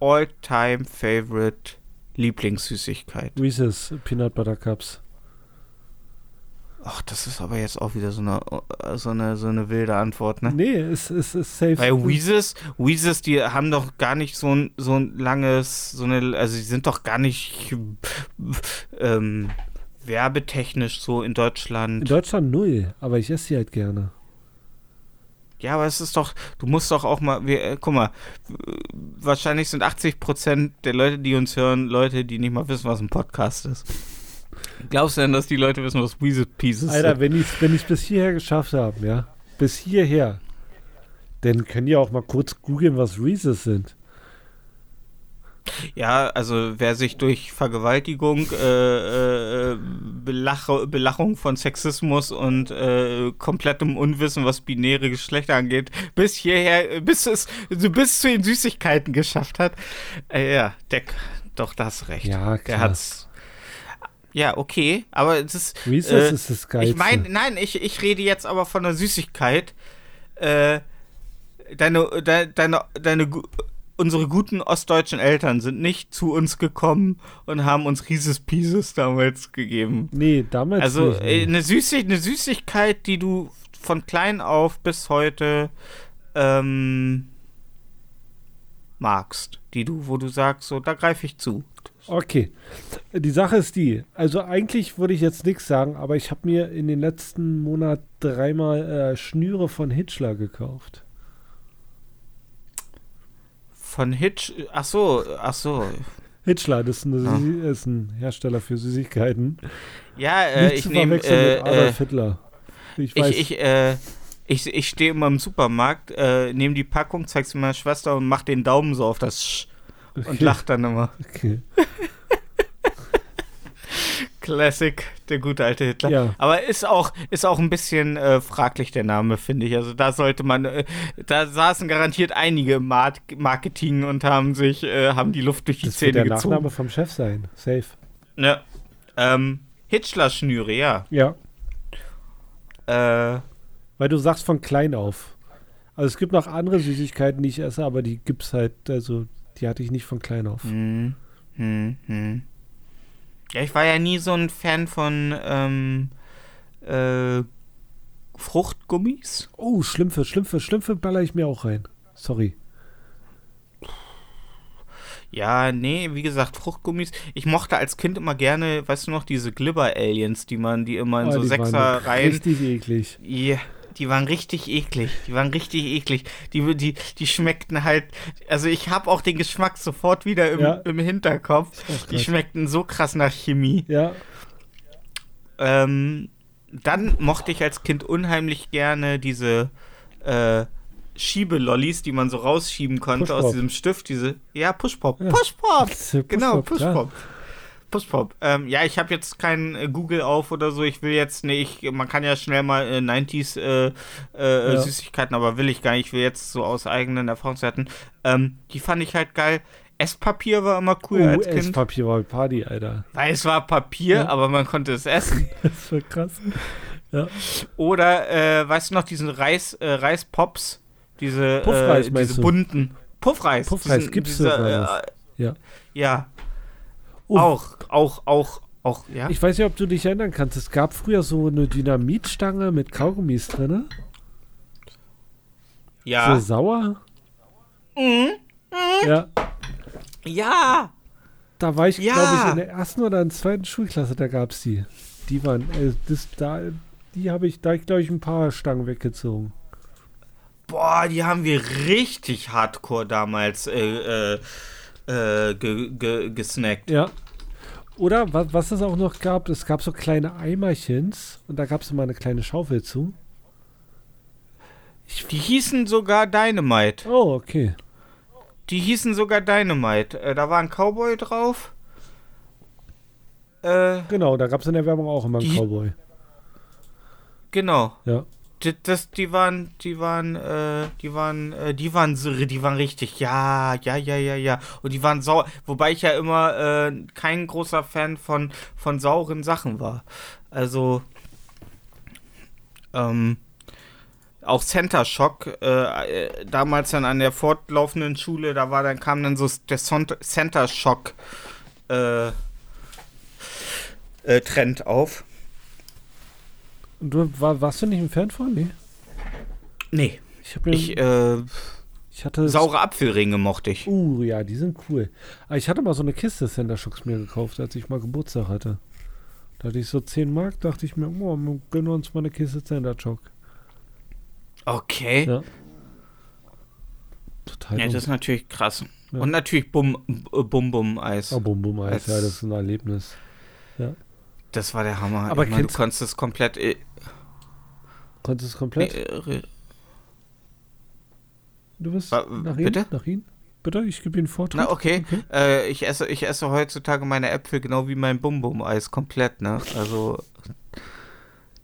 All-Time-Favorite Lieblingssüßigkeit? Reese's Peanut Butter Cups. Ach, das ist aber jetzt auch wieder so eine, so eine, so eine wilde Antwort, ne? Nee, es ist, ist safe. Weil Weezes, Weezes, die haben doch gar nicht so ein, so ein langes, so eine, also die sind doch gar nicht ähm, werbetechnisch so in In Deutschland. Deutschland null, aber ich esse sie halt gerne. ja, aber es ist doch, du musst doch auch mal, wir, äh, guck mal, wahrscheinlich sind 80% der Leute, die uns hören, Leute, die nicht mal wissen, was ein Podcast ist. Glaubst du denn, dass die Leute wissen, was Weezer Pieces Alter, sind? wenn ich es wenn ich's bis hierher geschafft habe, ja, bis hierher, dann können die auch mal kurz googeln, was Reese's sind. Ja, also wer sich durch Vergewaltigung, äh, äh, Belach Belachung von Sexismus und äh, komplettem Unwissen, was binäre Geschlechter angeht, bis hierher, bis es bis zu den Süßigkeiten geschafft hat. Äh, ja, der, doch, da hast du recht. Ja, Der klar. hat's. Ja, okay, aber es ist. Reese's äh, ist das Geilste. Ich meine, nein, ich, ich rede jetzt aber von der Süßigkeit. Äh, deine, de, deine, deine, unsere guten ostdeutschen Eltern sind nicht zu uns gekommen und haben uns Rieses Pieces damals gegeben. Nee, damals Also nicht. nee. eine, Süßig eine Süßigkeit, die du von klein auf bis heute ähm, magst. Die du, wo du sagst, so, da greife ich zu. Okay. Die Sache ist die, also eigentlich würde ich jetzt nichts sagen, aber ich habe mir in den letzten Monat dreimal äh, Schnüre von Hitchler gekauft. Von Hitch, ach so, ach so. Hitchler, das ist, eine, Ah. Ist ein Hersteller für Süßigkeiten. Ja, äh, Nicht ich nehme, äh, äh, Adolf Hitler. Ich weiß, Ich, ich, äh, ich, ich stehe immer im Supermarkt, äh, nehme die Packung, zeig sie meiner Schwester und mach den Daumen so auf das Sch und okay, lach dann immer. Okay. Classic, der gute alte Hitler. Ja. Aber ist auch, ist auch ein bisschen äh, fraglich der Name, finde ich. Also da sollte man, äh, da saßen garantiert einige im Mar Marketing und haben sich, äh, haben die Luft durch die Das wird Zähne der Nachname gezogen. vom Chef sein. Safe. Ja. Ähm, Hitler-Schnüre, ja. Ja. Äh, Weil du sagst von klein auf. Also es gibt noch andere Süßigkeiten, die ich esse, aber die gibt's halt, also die hatte ich nicht von klein auf. Hm, hm, hm. Ja, ich war ja nie so ein Fan von ähm, äh, Fruchtgummis. Oh, Schlümpfe, Schlümpfe, Schlümpfe baller ich mir auch rein. Sorry. Ja, nee, wie gesagt, Fruchtgummis. Ich mochte als Kind immer gerne, weißt du noch, diese Glibber-Aliens, die man, die immer in Oh, so die waren Sechser-Reihen. Richtig eklig. Ja, die waren richtig eklig. Die waren richtig eklig. Die, die, die schmeckten halt. Also ich habe auch den Geschmack sofort wieder im, Ja. im Hinterkopf. Die schmeckten so krass nach Chemie. Ja, Ähm, dann mochte ich als Kind unheimlich gerne diese äh, Schiebelollis, die man so rausschieben konnte aus diesem Stift. Diese, ja, Pushpop. Ja. Pushpop. Pushpop, Genau. Pushpop. Pushpop. Ähm, ja, ich habe jetzt kein äh, Google auf oder so. Ich will jetzt, nee, ich, man kann ja schnell mal äh, 90s äh, äh, Ja. Süßigkeiten, aber will ich gar nicht. Ich will jetzt so aus eigenen Erfahrungswerten. Ähm, die fand ich halt geil. Esspapier war immer cool oh, als Kind. Esspapier war Party, Alter. Weil es war Papier, Ja. aber man konnte es essen. Das war krass. Ja. Oder, äh, weißt du noch, diesen Reis, äh, Reispops? Diese, Puffreis äh, diese bunten. Puffreis. Puffreis diesen- gibt's dieser, äh, Ja. Ja. Oh. Auch, auch, auch, auch, ja. Ich weiß nicht, ob du dich erinnern kannst. Es gab früher so eine Dynamitstange mit Kaugummis drin. ja. So sauer. Mhm. Ja. Ja. Da war ich, Ja. glaube ich, in der ersten oder in der zweiten Schulklasse, da gab es die. Die waren, äh, das, da, die habe ich, da glaube ich, ein paar Stangen weggezogen. Boah, die haben wir richtig hardcore damals äh, äh, äh, ge, ge, gesnackt. Ja. Oder was, es auch noch gab, es gab so kleine Eimerchens und da gab es immer eine kleine Schaufel zu. Die hießen sogar Dynamite. Oh, okay. Die hießen sogar Dynamite. Äh, da war ein Cowboy drauf. Äh, Genau, da gab es in der Werbung auch immer einen Cowboy. genau. Ja. Das, die waren, die waren, äh, die waren, äh, die waren, die waren richtig, ja, ja, ja, ja, ja. Und die waren sauer, wobei ich ja immer äh, kein großer Fan von, von sauren Sachen war. Also, ähm, auch Center Shock, äh, äh, damals dann an der fortlaufenden Schule, da war dann, kam dann so der Center Shock, äh, äh, Trend auf. Du war, warst du nicht ein Fan von? Nee. Nee. Ich habe mir. Ich, Ich, äh, hatte. Saure Apfelringe mochte ich. Uh, ja, die sind cool. Aber ich hatte mal so eine Kiste Center Shocks mir gekauft, als ich mal Geburtstag hatte. Da hatte ich so 10 Mark, dachte ich mir, oh, wir gönnen uns mal eine Kiste Center Shock. Okay. Ja. Total Ja, das ist natürlich krass. Ja. Und natürlich Bum äh, Bum Bum Eis. Oh, ja, das ist ein Erlebnis. Das war der Hammer. Aber ich meine, du konntest es komplett. Äh, Konntest du es komplett? äh, Du bist wa- nach ihm? bitte? Nach ihm? Bitte, ich gebe Ihnen Vortritt. na, okay. Äh, ich, esse, ich esse heutzutage meine Äpfel genau wie mein Bum Bum Eis komplett, ne? Also.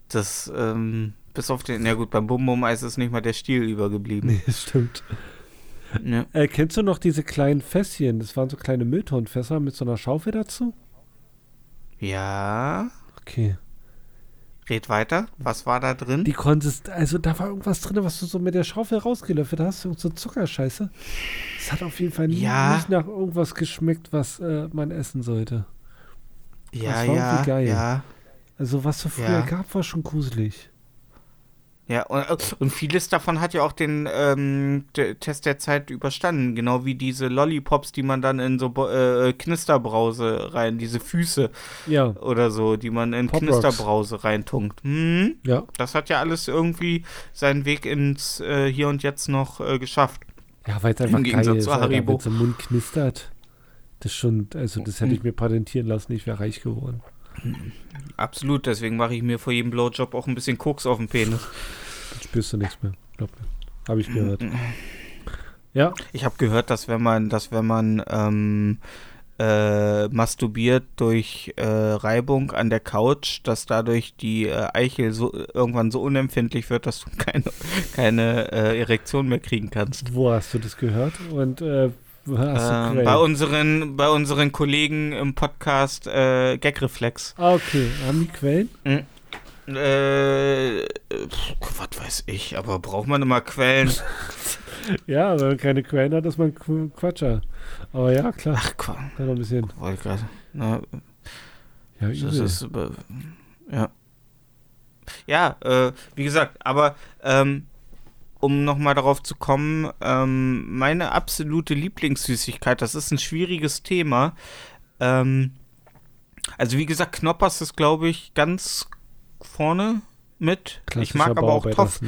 Das, ähm. Bis auf den. Ja, gut, beim Bum Bum Eis ist nicht mal der Stiel übergeblieben. Nee, das stimmt. Ja. Äh, kennst du noch diese kleinen Fässchen? Das waren so kleine Mülltonfässer mit so einer Schaufel dazu? Ja. Okay. Red weiter. Was war da drin? Die konntest, also da war irgendwas drin, was du so mit der Schaufel rausgelöffelt hast, so Zuckerscheiße. Es hat auf jeden Fall Ja. nicht nach irgendwas geschmeckt, was äh, man essen sollte. ja, das war ja. geil. Ja. Also was es früher Ja. gab, war schon gruselig. Ja, und, und vieles davon hat ja auch den ähm, Test der Zeit überstanden. Genau wie diese Lollipops, die man dann in so Bo- äh, Knisterbrause rein, diese Füße Ja, oder so, die man in Pop Rocks. Knisterbrause reintunkt. Hm, ja. das hat ja alles irgendwie seinen Weg ins äh, Hier und Jetzt noch äh, geschafft. Ja, weil es einfach Im geil Gegensatz ist, zu Alter, Haribo. wenn's im Mund knistert. Das schon, also das hätte ich mir patentieren lassen, ich wäre reich geworden. Absolut, deswegen mache ich mir vor jedem Blowjob auch ein bisschen Koks auf den Penis. Dann spürst du nichts mehr. Glaub mir. Habe ich gehört. Ja, Ich habe gehört, dass wenn man, dass wenn man ähm, äh, masturbiert durch äh, Reibung an der Couch, dass dadurch die äh, Eichel so, irgendwann so unempfindlich wird, dass du keine, keine äh, Erektion mehr kriegen kannst. wo hast du das gehört? Und äh, du Ähm, bei, unseren, bei unseren Kollegen im Podcast äh, Gagreflex. Ah, okay. Haben die Quellen? Äh, pf, was weiß ich, aber braucht man immer Quellen? Ja, wenn man keine Quellen hat, ist man Qu- Quatscher. Aber ja, klar. Ach, Quatsch. Kann ein bisschen. Wollte ich gerade. Na, Ja, Das ist, äh, ja. Ja, äh, wie gesagt, aber ähm, um nochmal darauf zu kommen, ähm, meine absolute Lieblingssüßigkeit, das ist ein schwieriges Thema. Ähm, also wie gesagt, Knoppers ist, glaube ich, ganz vorne mit. ich mag aber auch Toff,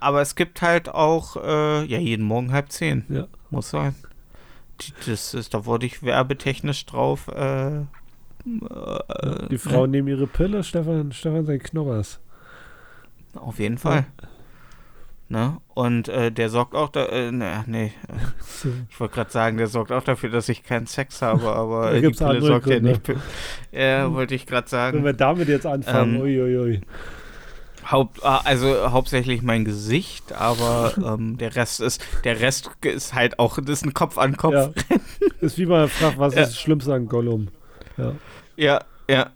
aber es gibt halt auch, äh, ja, jeden Morgen halb zehn. Ja. Muss sein. Das ist, da wurde ich werbetechnisch drauf. Äh, äh, Die Frauen nehmen ihre Pille, Stefan, Stefan sein Knoppers. Auf jeden Fall. Ne? Und äh, der sorgt auch da, äh, ne, nee, ich wollte gerade sagen, der sorgt auch dafür, dass ich keinen Sex habe, aber Da die Pille sorgt ja Gründe. nicht. Ja, wollte ich gerade Wenn sagen. wir damit jetzt anfangen, Ähm, uiuiui. Haupt, ah, also hauptsächlich mein Gesicht, aber ähm, der Rest ist, der Rest ist halt auch, das ist ein Kopf an Kopf. Ja. Ist wie man fragt, was Ja. ist das Schlimmste an Gollum? Ja. Ja, ja.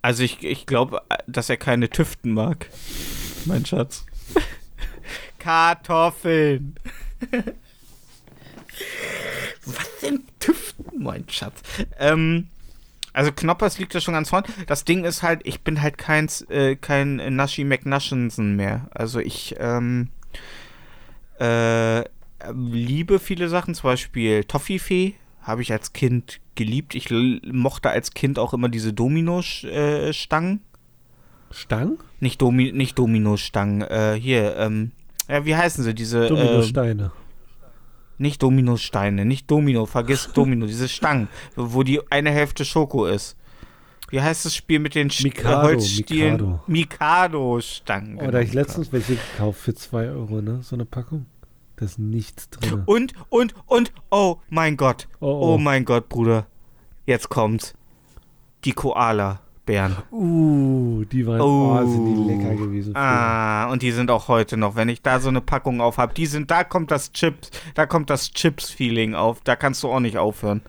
Also ich, ich glaube, dass er keine Tüften mag. Mein Schatz. Kartoffeln. Was sind Tüften, mein Schatz? Ähm, also Knoppers liegt da schon ganz vorne. Das Ding ist halt, ich bin halt kein, äh, kein Nashi McNashensen mehr. Also ich ähm, äh, liebe viele Sachen, zum Beispiel Toffifee habe ich als Kind geliebt. Ich mochte als Kind auch immer diese Domino-Stangen. Stang? Nicht, Domi nicht Domino-Stangen. Äh, hier, ähm, ja, wie heißen sie? Diese. Äh, Dominosteine. Nicht Dominosteine, nicht Domino, vergiss Domino, diese Stangen, wo die eine Hälfte Schoko ist. Wie heißt das Spiel mit den Mikado, äh, Holzstielen? Mikado. Mikado-Stangen. Oder ich letztens welche gekauft für 2 Euro, ne? So eine Packung. Da ist nichts drin. Und, und, und, oh mein Gott. Oh, Oh, oh. mein Gott, Bruder. Jetzt kommt's. Die Koala-Bären. Uh, die waren, oh, sind die lecker gewesen. früher. Ah, und die sind auch heute noch. Wenn ich da so eine Packung auf habe, die sind, da kommt das Chips, da kommt das Chips-Feeling auf. Da kannst du auch nicht aufhören.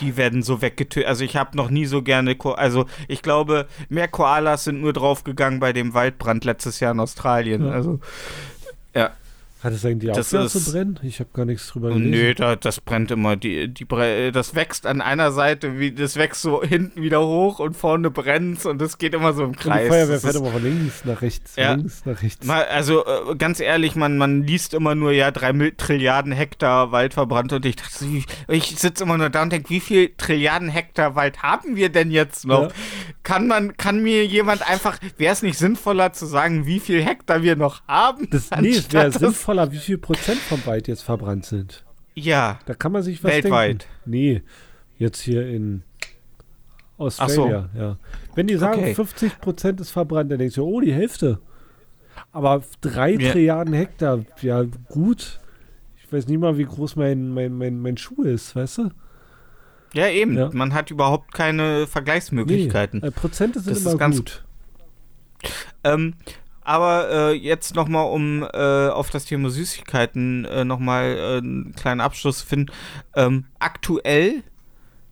Die werden so weggetötet. Also ich habe noch nie so gerne, Ko also ich glaube, mehr Koalas sind nur draufgegangen bei dem Waldbrand letztes Jahr in Australien. Ja. Also ja. Hat es eigentlich Das aufgehört zu ist- brennen? Ich habe gar nichts drüber gelesen. Nö, da, das brennt immer. Die, die, das wächst an einer Seite, wie, das wächst so hinten wieder hoch und vorne brennt's und das geht immer so im Und die Kreis. Feuerwehr Das fährt ist- immer von links nach rechts, Ja. links nach rechts. Mal, also äh, ganz ehrlich, man, man liest immer nur, ja, drei Trilliarden Hektar Wald verbrannt und ich dachte, wie- ich sitze immer nur da und denke, wie viel Trilliarden Hektar Wald haben wir denn jetzt noch? Ja. Kann man, kann mir jemand einfach, wäre es nicht sinnvoller zu sagen, wie viel Hektar wir noch haben? Das, nee, es wäre sinnvoller, wie viel Prozent vom Wald jetzt verbrannt sind. Ja, Da kann man sich was Weltweit. denken. Nee, jetzt hier in Australia, ja. Wenn die sagen, Okay. 50 Prozent ist verbrannt, dann denkst du, oh, die Hälfte. Aber drei Ja. Trilliarden Hektar, ja, gut. Ich weiß nicht mal, wie groß mein, mein, mein, mein Schuh ist, weißt du? Ja eben. Ja. Man hat überhaupt keine Vergleichsmöglichkeiten. Nee, äh, Prozente sind Das ist immer ganz- gut. Ähm, aber äh, jetzt nochmal, um äh, auf das Thema Süßigkeiten äh, nochmal äh, einen kleinen Abschluss zu finden. Ähm, aktuell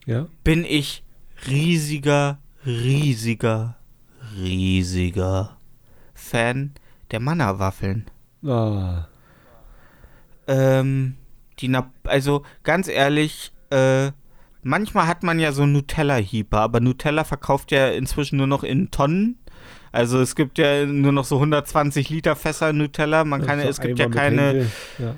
Ja. bin ich riesiger, riesiger, riesiger Fan der Manna-Waffeln. Ah, Ähm, die Na also ganz ehrlich, äh, manchmal hat man ja so Nutella-Hieper, aber Nutella verkauft ja inzwischen nur noch in Tonnen. Also es gibt ja nur noch so 120 Liter Fässer Nutella. Man kann, so es gibt ja keine. Ja.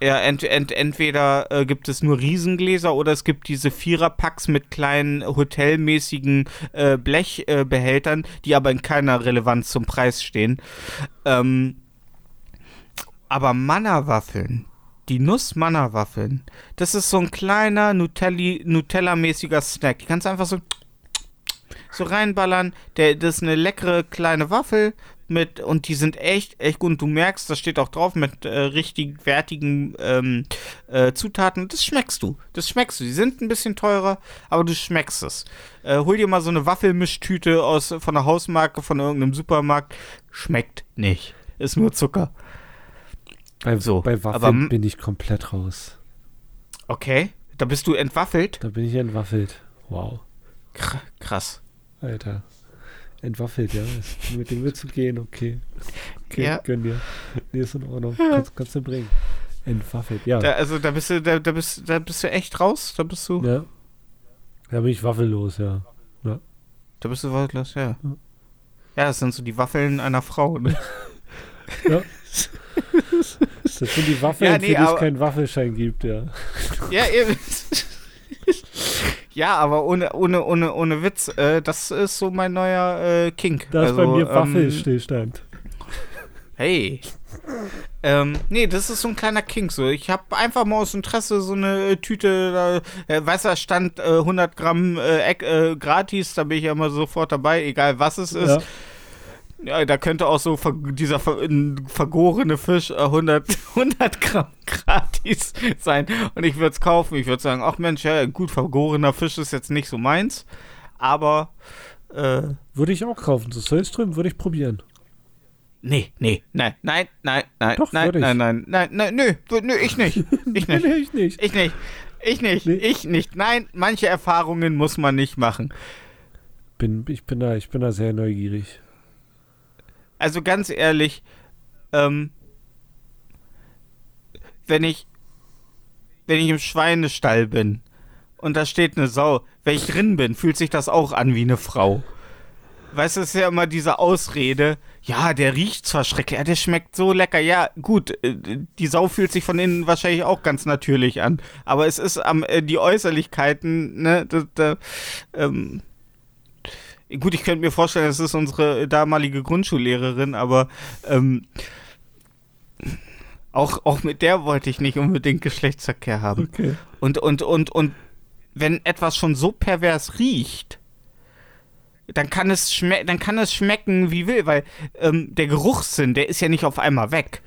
ja, ent, ent, entweder äh, gibt es nur Riesengläser oder es gibt diese Viererpacks mit kleinen hotelmäßigen äh, Blechbehältern, äh, die aber in keiner Relevanz zum Preis stehen. Ähm, aber Manna-Waffeln, die Nuss-Manna-Waffeln, das ist so ein kleiner Nutella-mäßiger Snack. Die kannst du einfach so, so reinballern. Der, das ist eine leckere kleine Waffel mit und die sind echt, echt gut. Und du merkst, das steht auch drauf mit äh, richtig wertigen ähm, äh, Zutaten. Das schmeckst du. Das schmeckst du. Die sind ein bisschen teurer, aber du schmeckst es. Äh, hol dir mal so eine Waffelmischtüte aus von der Hausmarke von irgendeinem Supermarkt. Schmeckt nicht. Ist nur Zucker. Bei, So, bei aber Waffeln m- bin ich komplett raus. Okay. Da bist du entwaffelt. Da bin ich entwaffelt. Wow. Kr krass. Alter. Entwaffelt, ja. Mit dem willst du gehen, okay. Okay, Ja. gönn dir. Nee, ist in Ordnung. Kannst, kannst du bringen. Entwaffelt, ja. Da, also da bist du, da, da bist, da bist du echt raus. Da bist du, Ja. Da bin ich waffellos, ja. da bist du wortlos, ja. Ja, das sind so die Waffeln einer Frau. Ne? Das sind die Waffeln, Ja, nee, für die es keinen Waffelschein gibt, ja. ja, eben. ja, aber ohne, ohne, ohne, ohne Witz, äh, das ist so mein neuer äh, Kink. Da ist also, bei mir ähm, Waffelstillstand. Hey. Ähm, nee, das ist so ein kleiner Kink. So. Ich habe einfach mal aus Interesse so eine äh, Tüte, äh, stand äh, 100 Gramm äh, äh, gratis, da bin ich ja immer sofort dabei, egal was es ist. Ja. Ja, da könnte auch so dieser ver vergorene Fisch äh, 100, 100 Gramm gratis sein. Und ich würde es kaufen. Ich würde sagen, ach Mensch, ja, gut, vergorener Fisch ist jetzt nicht so meins. Aber, äh, Würde ich auch kaufen. So Sollström würde ich probieren. nee, nee, nein, nein, nein, nein, Doch, nein, ich. nein, nein, nein, nein, nö, nö, ich nicht. Ich nicht. Nee, ich nicht. Ich nicht. Ich nicht. Nee. Ich nicht. Nein, manche Erfahrungen muss man nicht machen. Bin, ich, bin da, ich bin da sehr neugierig. Also ganz ehrlich, ähm, wenn ich, wenn ich im Schweinestall bin und da steht eine Sau, wenn ich drin bin, fühlt sich das auch an wie eine Frau. Weißt du, es ist ja immer diese Ausrede, ja, der riecht zwar schrecklich, ja, der schmeckt so lecker, ja, gut, äh, die Sau fühlt sich von innen wahrscheinlich auch ganz natürlich an, aber es ist am, äh, die Äußerlichkeiten, ne, da, da ähm, Gut, ich könnte mir vorstellen, das ist unsere damalige Grundschullehrerin, aber ähm, Auch, auch mit der wollte ich nicht unbedingt Geschlechtsverkehr haben. Okay. Und, und, und, und wenn etwas schon so pervers riecht, dann kann es, schme dann kann es schmecken, wie will, weil ähm, der Geruchssinn, der ist ja nicht auf einmal weg.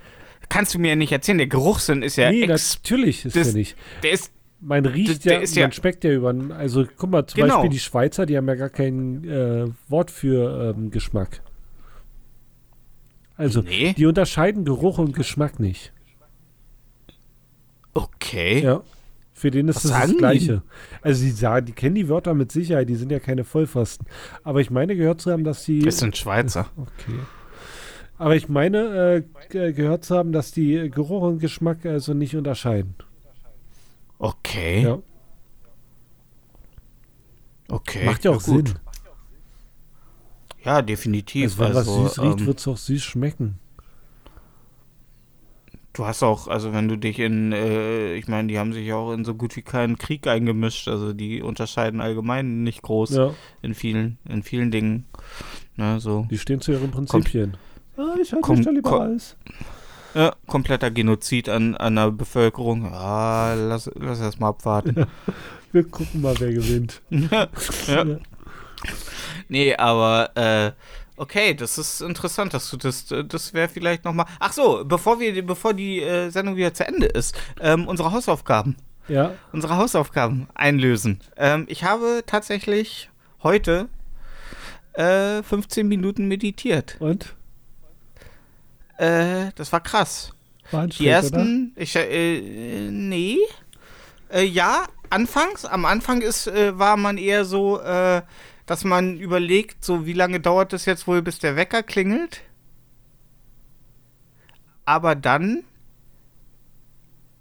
Kannst du mir ja nicht erzählen, der Geruchssinn ist ja nee, natürlich ist das- der nicht. der ist Man riecht Das- der ja, man ja- schmeckt ja über. Also guck mal, zum Genau. Beispiel die Schweizer, die haben ja gar kein äh, Wort für ähm, Geschmack. Also, Nee. die unterscheiden Geruch und Geschmack nicht. okay. Ja. Für den ist es das die? Gleiche. Also, die sagen, die kennen die Wörter mit Sicherheit, die sind ja keine Vollpfosten. Aber ich meine, gehört zu haben, dass die. Das sind Schweizer. Okay. Aber ich meine, äh, ge- gehört zu haben, dass die Geruch und Geschmack also nicht unterscheiden. Okay. Ja. Okay. Macht ja auch gut. Sinn. Ja, definitiv. Also, wenn Also, was süß riecht, ähm, wird es auch süß schmecken. du hast auch, also wenn du dich in, äh, ich meine, die haben sich auch in so gut wie keinen Krieg eingemischt. Also die unterscheiden allgemein nicht groß Ja, in vielen, in vielen Dingen. Ne, so. die stehen zu ihren Prinzipien. Ah, ich halte komm- mich da lieber komm- als. Ja, kompletter Genozid an, an der Bevölkerung. Ja, lass, lass erst mal abwarten. Wir gucken mal, wer gewinnt. ja. Nee, aber äh, okay, das ist interessant, dass du das, das wäre vielleicht noch mal. Ach so, bevor wir, bevor die äh, Sendung wieder zu Ende ist, ähm, unsere Hausaufgaben, Ja, unsere Hausaufgaben einlösen. Ähm, ich habe tatsächlich heute äh, 15 Minuten meditiert. und? Äh, das war krass. War Die ersten, ich, äh, nee. Äh, ja, anfangs, am Anfang ist, äh, war man eher so, äh, dass man überlegt, so wie lange dauert es jetzt wohl, bis der Wecker klingelt. Aber dann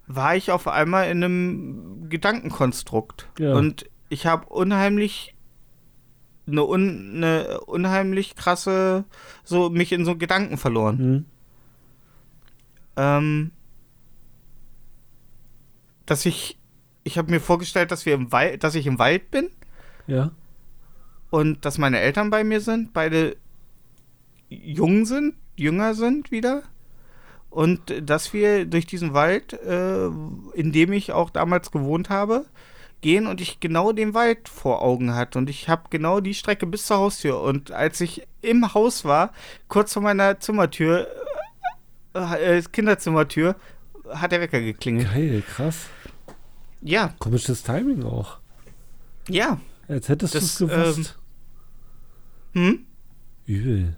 war ich auf einmal in einem Gedankenkonstrukt. Ja. Und ich habe unheimlich eine, un, eine unheimlich krasse, so mich in so Gedanken verloren. Hm. Ähm, dass ich, ich habe mir vorgestellt, dass wir im Wald, dass ich im Wald bin. Ja, und dass meine Eltern bei mir sind, beide jung sind, jünger sind wieder. Und dass wir durch diesen Wald, äh, in dem ich auch damals gewohnt habe, gehen und ich genau den Wald vor Augen hatte und ich habe genau die Strecke bis zur Haustür. Und als ich im Haus war, kurz vor meiner Zimmertür, äh, äh, Kinderzimmertür, hat der Wecker geklingelt. geil, krass. Ja, Komisches Timing auch. ja. Als hättest du es gewusst. Hm? Übel.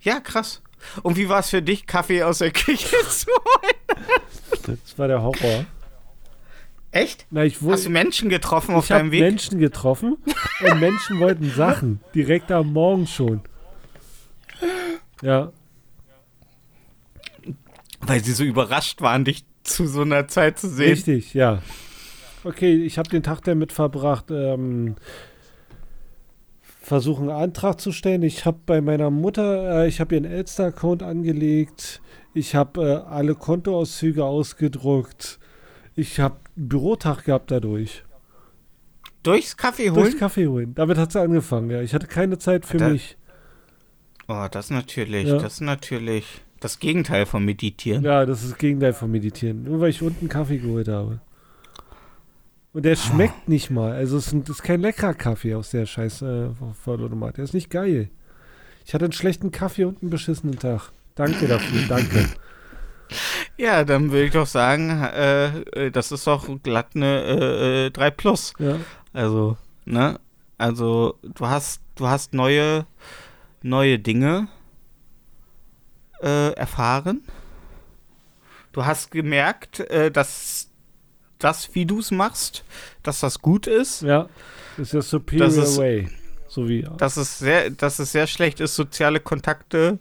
Ja, krass. Und wie war es für dich, Kaffee aus der Küche zu holen? Das war der Horror. Echt? Na, ich, wo, Hast du Menschen getroffen auf ich habe deinem Weg? Menschen getroffen und Menschen wollten Sachen. Direkt am Morgen schon. Ja, Weil sie so überrascht waren, dich zu so einer Zeit zu sehen. richtig, ja. Okay, ich habe den Tag damit verbracht, ähm, versuchen einen Antrag zu stellen. Ich habe bei meiner Mutter, äh, ich habe ihren Elster-Account angelegt. Ich habe äh, alle Kontoauszüge ausgedruckt. Ich habe einen Bürotag gehabt dadurch. Durchs Kaffee Durchs holen? Kaffee holen. Damit hat es angefangen, ja. Ich hatte keine Zeit für Da- mich. Oh, das natürlich, Ja. das natürlich das Gegenteil von Meditieren. Ja, das ist das Gegenteil vom Meditieren. Nur weil ich unten Kaffee geholt habe. Und der schmeckt nicht mal. Also es ist, kein leckerer Kaffee aus der scheiß äh, Vollautomat. Der ist nicht geil. Ich hatte einen schlechten Kaffee und einen beschissenen Tag. Danke dafür, danke. Ja, dann würde ich doch sagen, äh, äh, das ist doch glatt eine äh, äh, 3 Plus. Ja, Also, ne? Also, du hast, du hast neue, neue Dinge äh, erfahren. Du hast gemerkt, äh, dass das, wie du es machst, dass das gut ist. ja. Das ist der Superior ist- Way. So wie. Dass es sehr, dass es sehr schlecht ist, soziale Kontakte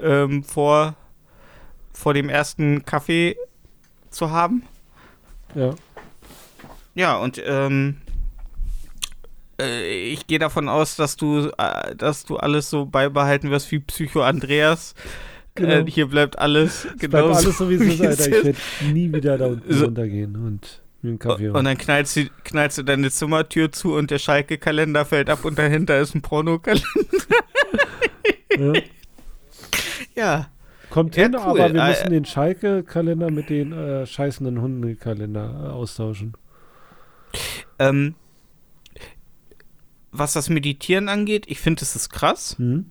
ähm, vor, vor dem ersten Kaffee zu haben. Ja. Ja, und ähm, äh, ich gehe davon aus, dass du, äh, dass du alles so beibehalten wirst wie Psycho Andreas. Genau. Äh, hier bleibt alles Es genau bleibt alles so, wie es ist, Alter. Ich werde nie wieder da unten So. runtergehen und mir einen Kaffee Und dann knallst du, knallst du deine Zimmertür zu und der Schalke-Kalender fällt ab und dahinter ist ein Pornokalender. Ja. Ja. kommt Ja, hin, cool. aber wir Äh, müssen den Schalke-Kalender mit den äh, scheißenden Hundekalender äh, austauschen. Ähm, was das Meditieren angeht, ich finde, es ist krass. Hm?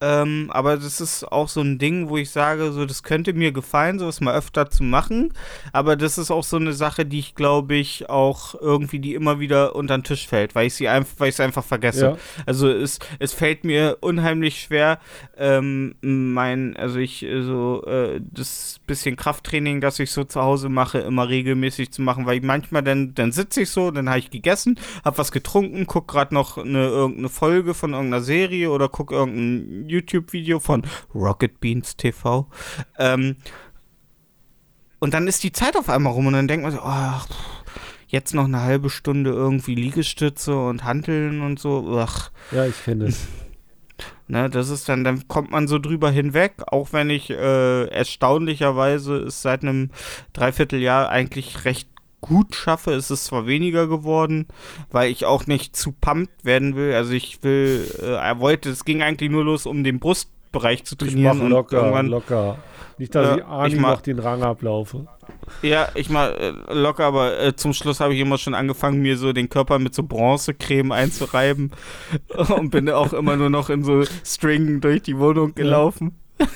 Ähm, aber das ist auch so ein Ding, wo ich sage, so das könnte mir gefallen, sowas mal öfter zu machen. Aber das ist auch so eine Sache, die ich glaube ich auch irgendwie, die immer wieder unter den Tisch fällt, weil ich sie einfach, weil ich sie einfach vergesse. Ja. Also es, es fällt mir unheimlich schwer, ähm, mein, also ich äh, so äh, das bisschen Krafttraining, das ich so zu Hause mache, immer regelmäßig zu machen, weil ich manchmal dann, dann sitze ich so, dann habe ich gegessen, habe was getrunken, guck gerade noch eine irgendeine Folge von irgendeiner Serie oder guck irgendein YouTube-Video von Rocket Beans TV. Ähm, und dann ist die Zeit auf einmal rum und dann denkt man so, ach, jetzt noch eine halbe Stunde irgendwie Liegestütze und Hanteln und so. Ach, Ja, ich kenne es. Ne, das ist dann, dann kommt man so drüber hinweg, auch wenn ich äh, erstaunlicherweise es seit einem Dreivierteljahr eigentlich recht gut schaffe. Es ist zwar weniger geworden, weil ich auch nicht zu pumped werden will. Also ich will, äh, er wollte, es ging eigentlich nur los, um den Brustbereich zu Ich trainieren. mach und locker, irgendwann- locker. Nicht, dass Ja, ich Arnie ich mach- noch den Rang ablaufe. Ja, ich mal äh, locker, aber äh, zum Schluss habe ich immer schon angefangen, mir so den Körper mit so Bronzecreme einzureiben und bin auch immer nur noch in so Stringen durch die Wohnung gelaufen.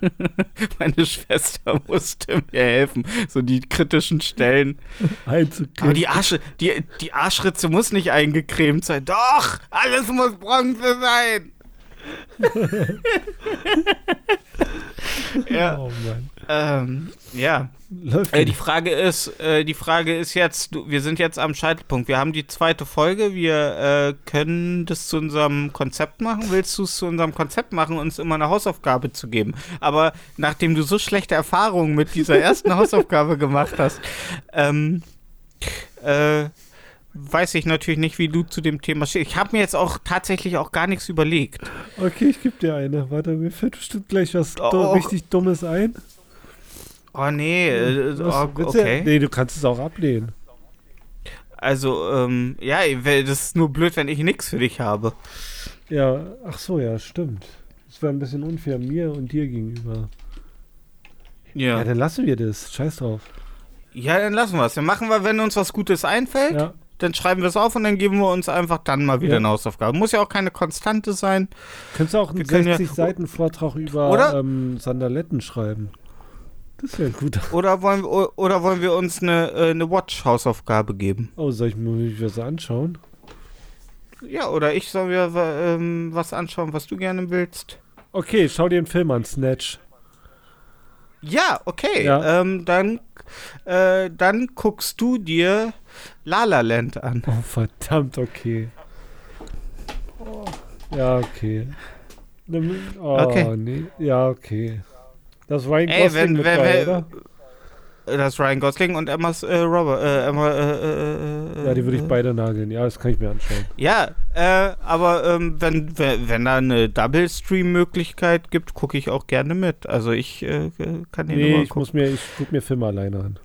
Meine Schwester musste mir helfen, so die kritischen Stellen. Aber Einzukriegen. die, Arsch, die, die Arschritze muss nicht eingecremt sein. Doch, alles muss Bronze sein. ja, Oh Mann. Ähm, ja. Läuft Äh, die. Frage ist, äh, die Frage ist jetzt, du, wir sind jetzt am Scheitelpunkt. Wir haben die zweite Folge. Wir äh, können das zu unserem Konzept machen. Willst du es zu unserem Konzept machen, uns immer eine Hausaufgabe zu geben? Aber nachdem du so schlechte Erfahrungen mit dieser ersten Hausaufgabe gemacht hast, ähm, äh, weiß ich natürlich nicht, wie du zu dem Thema stehst. Ich habe mir jetzt auch tatsächlich auch gar nichts überlegt. Okay, ich gebe dir eine. Warte, mir fällt bestimmt gleich was Oh, oh. richtig Dummes ein. Oh nee, äh, oh, okay. Nee, du kannst es auch ablehnen. Also, ähm, ja, das ist nur blöd, wenn ich nichts für dich habe. Ja, ach so, ja, stimmt. Das wäre ein bisschen unfair mir und dir gegenüber. Ja, Ja. dann lassen wir das. Scheiß drauf. Ja, dann lassen wir es. Dann machen wir, wenn uns was Gutes einfällt, Ja, dann schreiben wir es auf und dann geben wir uns einfach dann mal wieder Ja. eine Hausaufgabe. Muss ja auch keine Konstante sein. könntest du auch einen Wir können ja- 60-Seiten-Vortrag über ähm, Sandaletten schreiben. Das wäre ein guter. Oder wollen, wir- oder wollen wir uns eine, äh, eine Watch-Hausaufgabe geben? Oh, soll ich mir was anschauen? Ja, oder ich soll mir ähm, was anschauen, was du gerne willst. Okay, schau dir den Film an, Snatch. Ja, okay. Ja. Ähm, dann, äh, dann guckst du dir La La Land an. Oh, verdammt, okay. Oh, ja, okay. Oh, Okay. nee. Ja, okay. Das Ryan Ey, Gosling wenn, mit wenn, bei, oder? Das Ryan Gosling und Emma äh, Robert. Äh, Emma, äh, äh, Ja, die würde ich äh, beide nageln. Ja, das kann ich mir anschauen. Ja, äh, aber ähm, wenn, wenn, wenn da eine Double-Stream-Möglichkeit gibt, gucke ich auch gerne mit. Also ich äh, kann den Nee, immer ich gucken. muss mir, ich gucke mir Filme alleine an.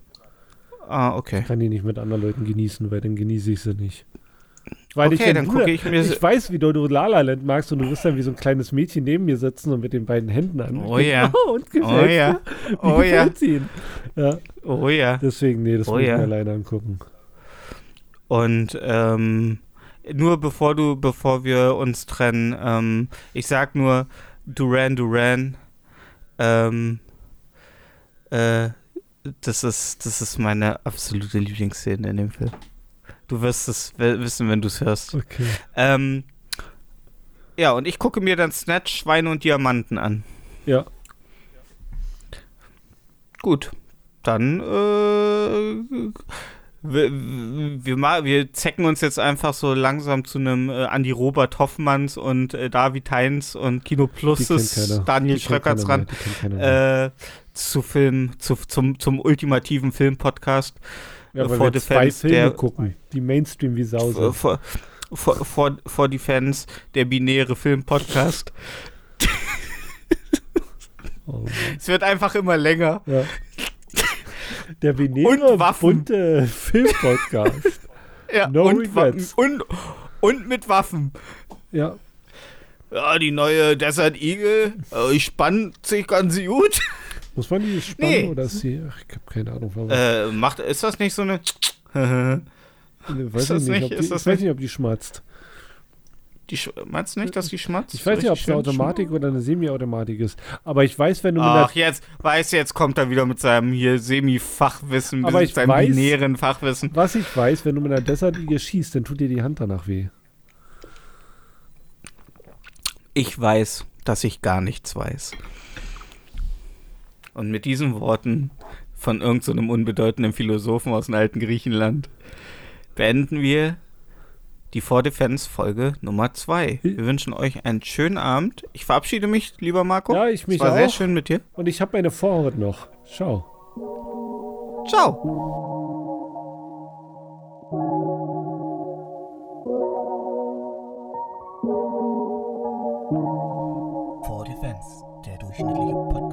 Ah, okay. Ich kann die nicht mit anderen Leuten genießen, weil dann genieße ich sie nicht. Weil Okay, wenn dann gucke ich mir Ich weiß, wie du, du La La Land magst und du wirst dann wie so ein kleines Mädchen neben mir sitzen und mit den beiden Händen an. Oh ja. Oh, und gefällt's Oh ja. Wie Oh ja. gefällt's Ihnen? Ja, Oh ja. deswegen, nee, das Oh muss ich ja. mir alleine angucken. Und ähm, nur bevor du, bevor wir uns trennen, ähm, ich sag nur Duran Duran. Ähm, äh, das ist, das ist meine absolute Lieblingsszene in dem Film. Du wirst es wissen, wenn du es hörst. Okay. Ähm, ja, und ich gucke mir dann Snatch, Schweine und Diamanten an. Ja. Gut, dann äh, wir, wir, wir zecken uns jetzt einfach so langsam zu einem äh, Andy Robert Hoffmanns und äh, David Heinz und Kino Die Plus kennt keiner. Daniel Schröckerts ran äh, zu Film, zu, zum, zum ultimativen Filmpodcast ja, weil for wir zwei Fans, Filme der- gucken, die Mainstream wie Sau sind. vor, vor, vor, vor die Fans, der binäre Filmpodcast. Oh. Es wird einfach immer länger. ja. Der Und binäre Waffen. bunte Filmpodcast. Ja, No und, regrets. und, und mit Waffen. ja. ja, die neue Desert Eagle, äh, spannt sich ganz gut. Muss man die spannen Nee. oder ist sie. Ach, ich habe keine Ahnung, warum. Äh, macht, ist das nicht so eine. Weiß ist ich nicht, nicht- ob die, ist ich weiß nicht- ob die schmatzt. die, meinst du nicht, dass die schmatzt? Ich weiß nicht, ob es eine Automatik oder eine Semi-Automatik ist. Aber ich weiß, wenn du mit Ach, jetzt, weiß, jetzt kommt er wieder mit seinem hier Semi-Fachwissen, mit seinem weiß- binären Fachwissen. was ich weiß, wenn du mit einer Desert schießt, dann tut dir die Hand danach weh. Ich weiß, dass ich gar nichts weiß. Und mit diesen Worten von irgendeinem unbedeutenden Philosophen aus dem alten Griechenland beenden wir die For Defense Folge Nummer 2. Wir wünschen euch einen schönen Abend. Ich verabschiede mich, lieber Marco. Ja, ich mich Es war sehr auch. schön mit dir. Und ich habe meine Vorhaut noch. Ciao. Ciao. For Defense, der durchschnittliche Podcast.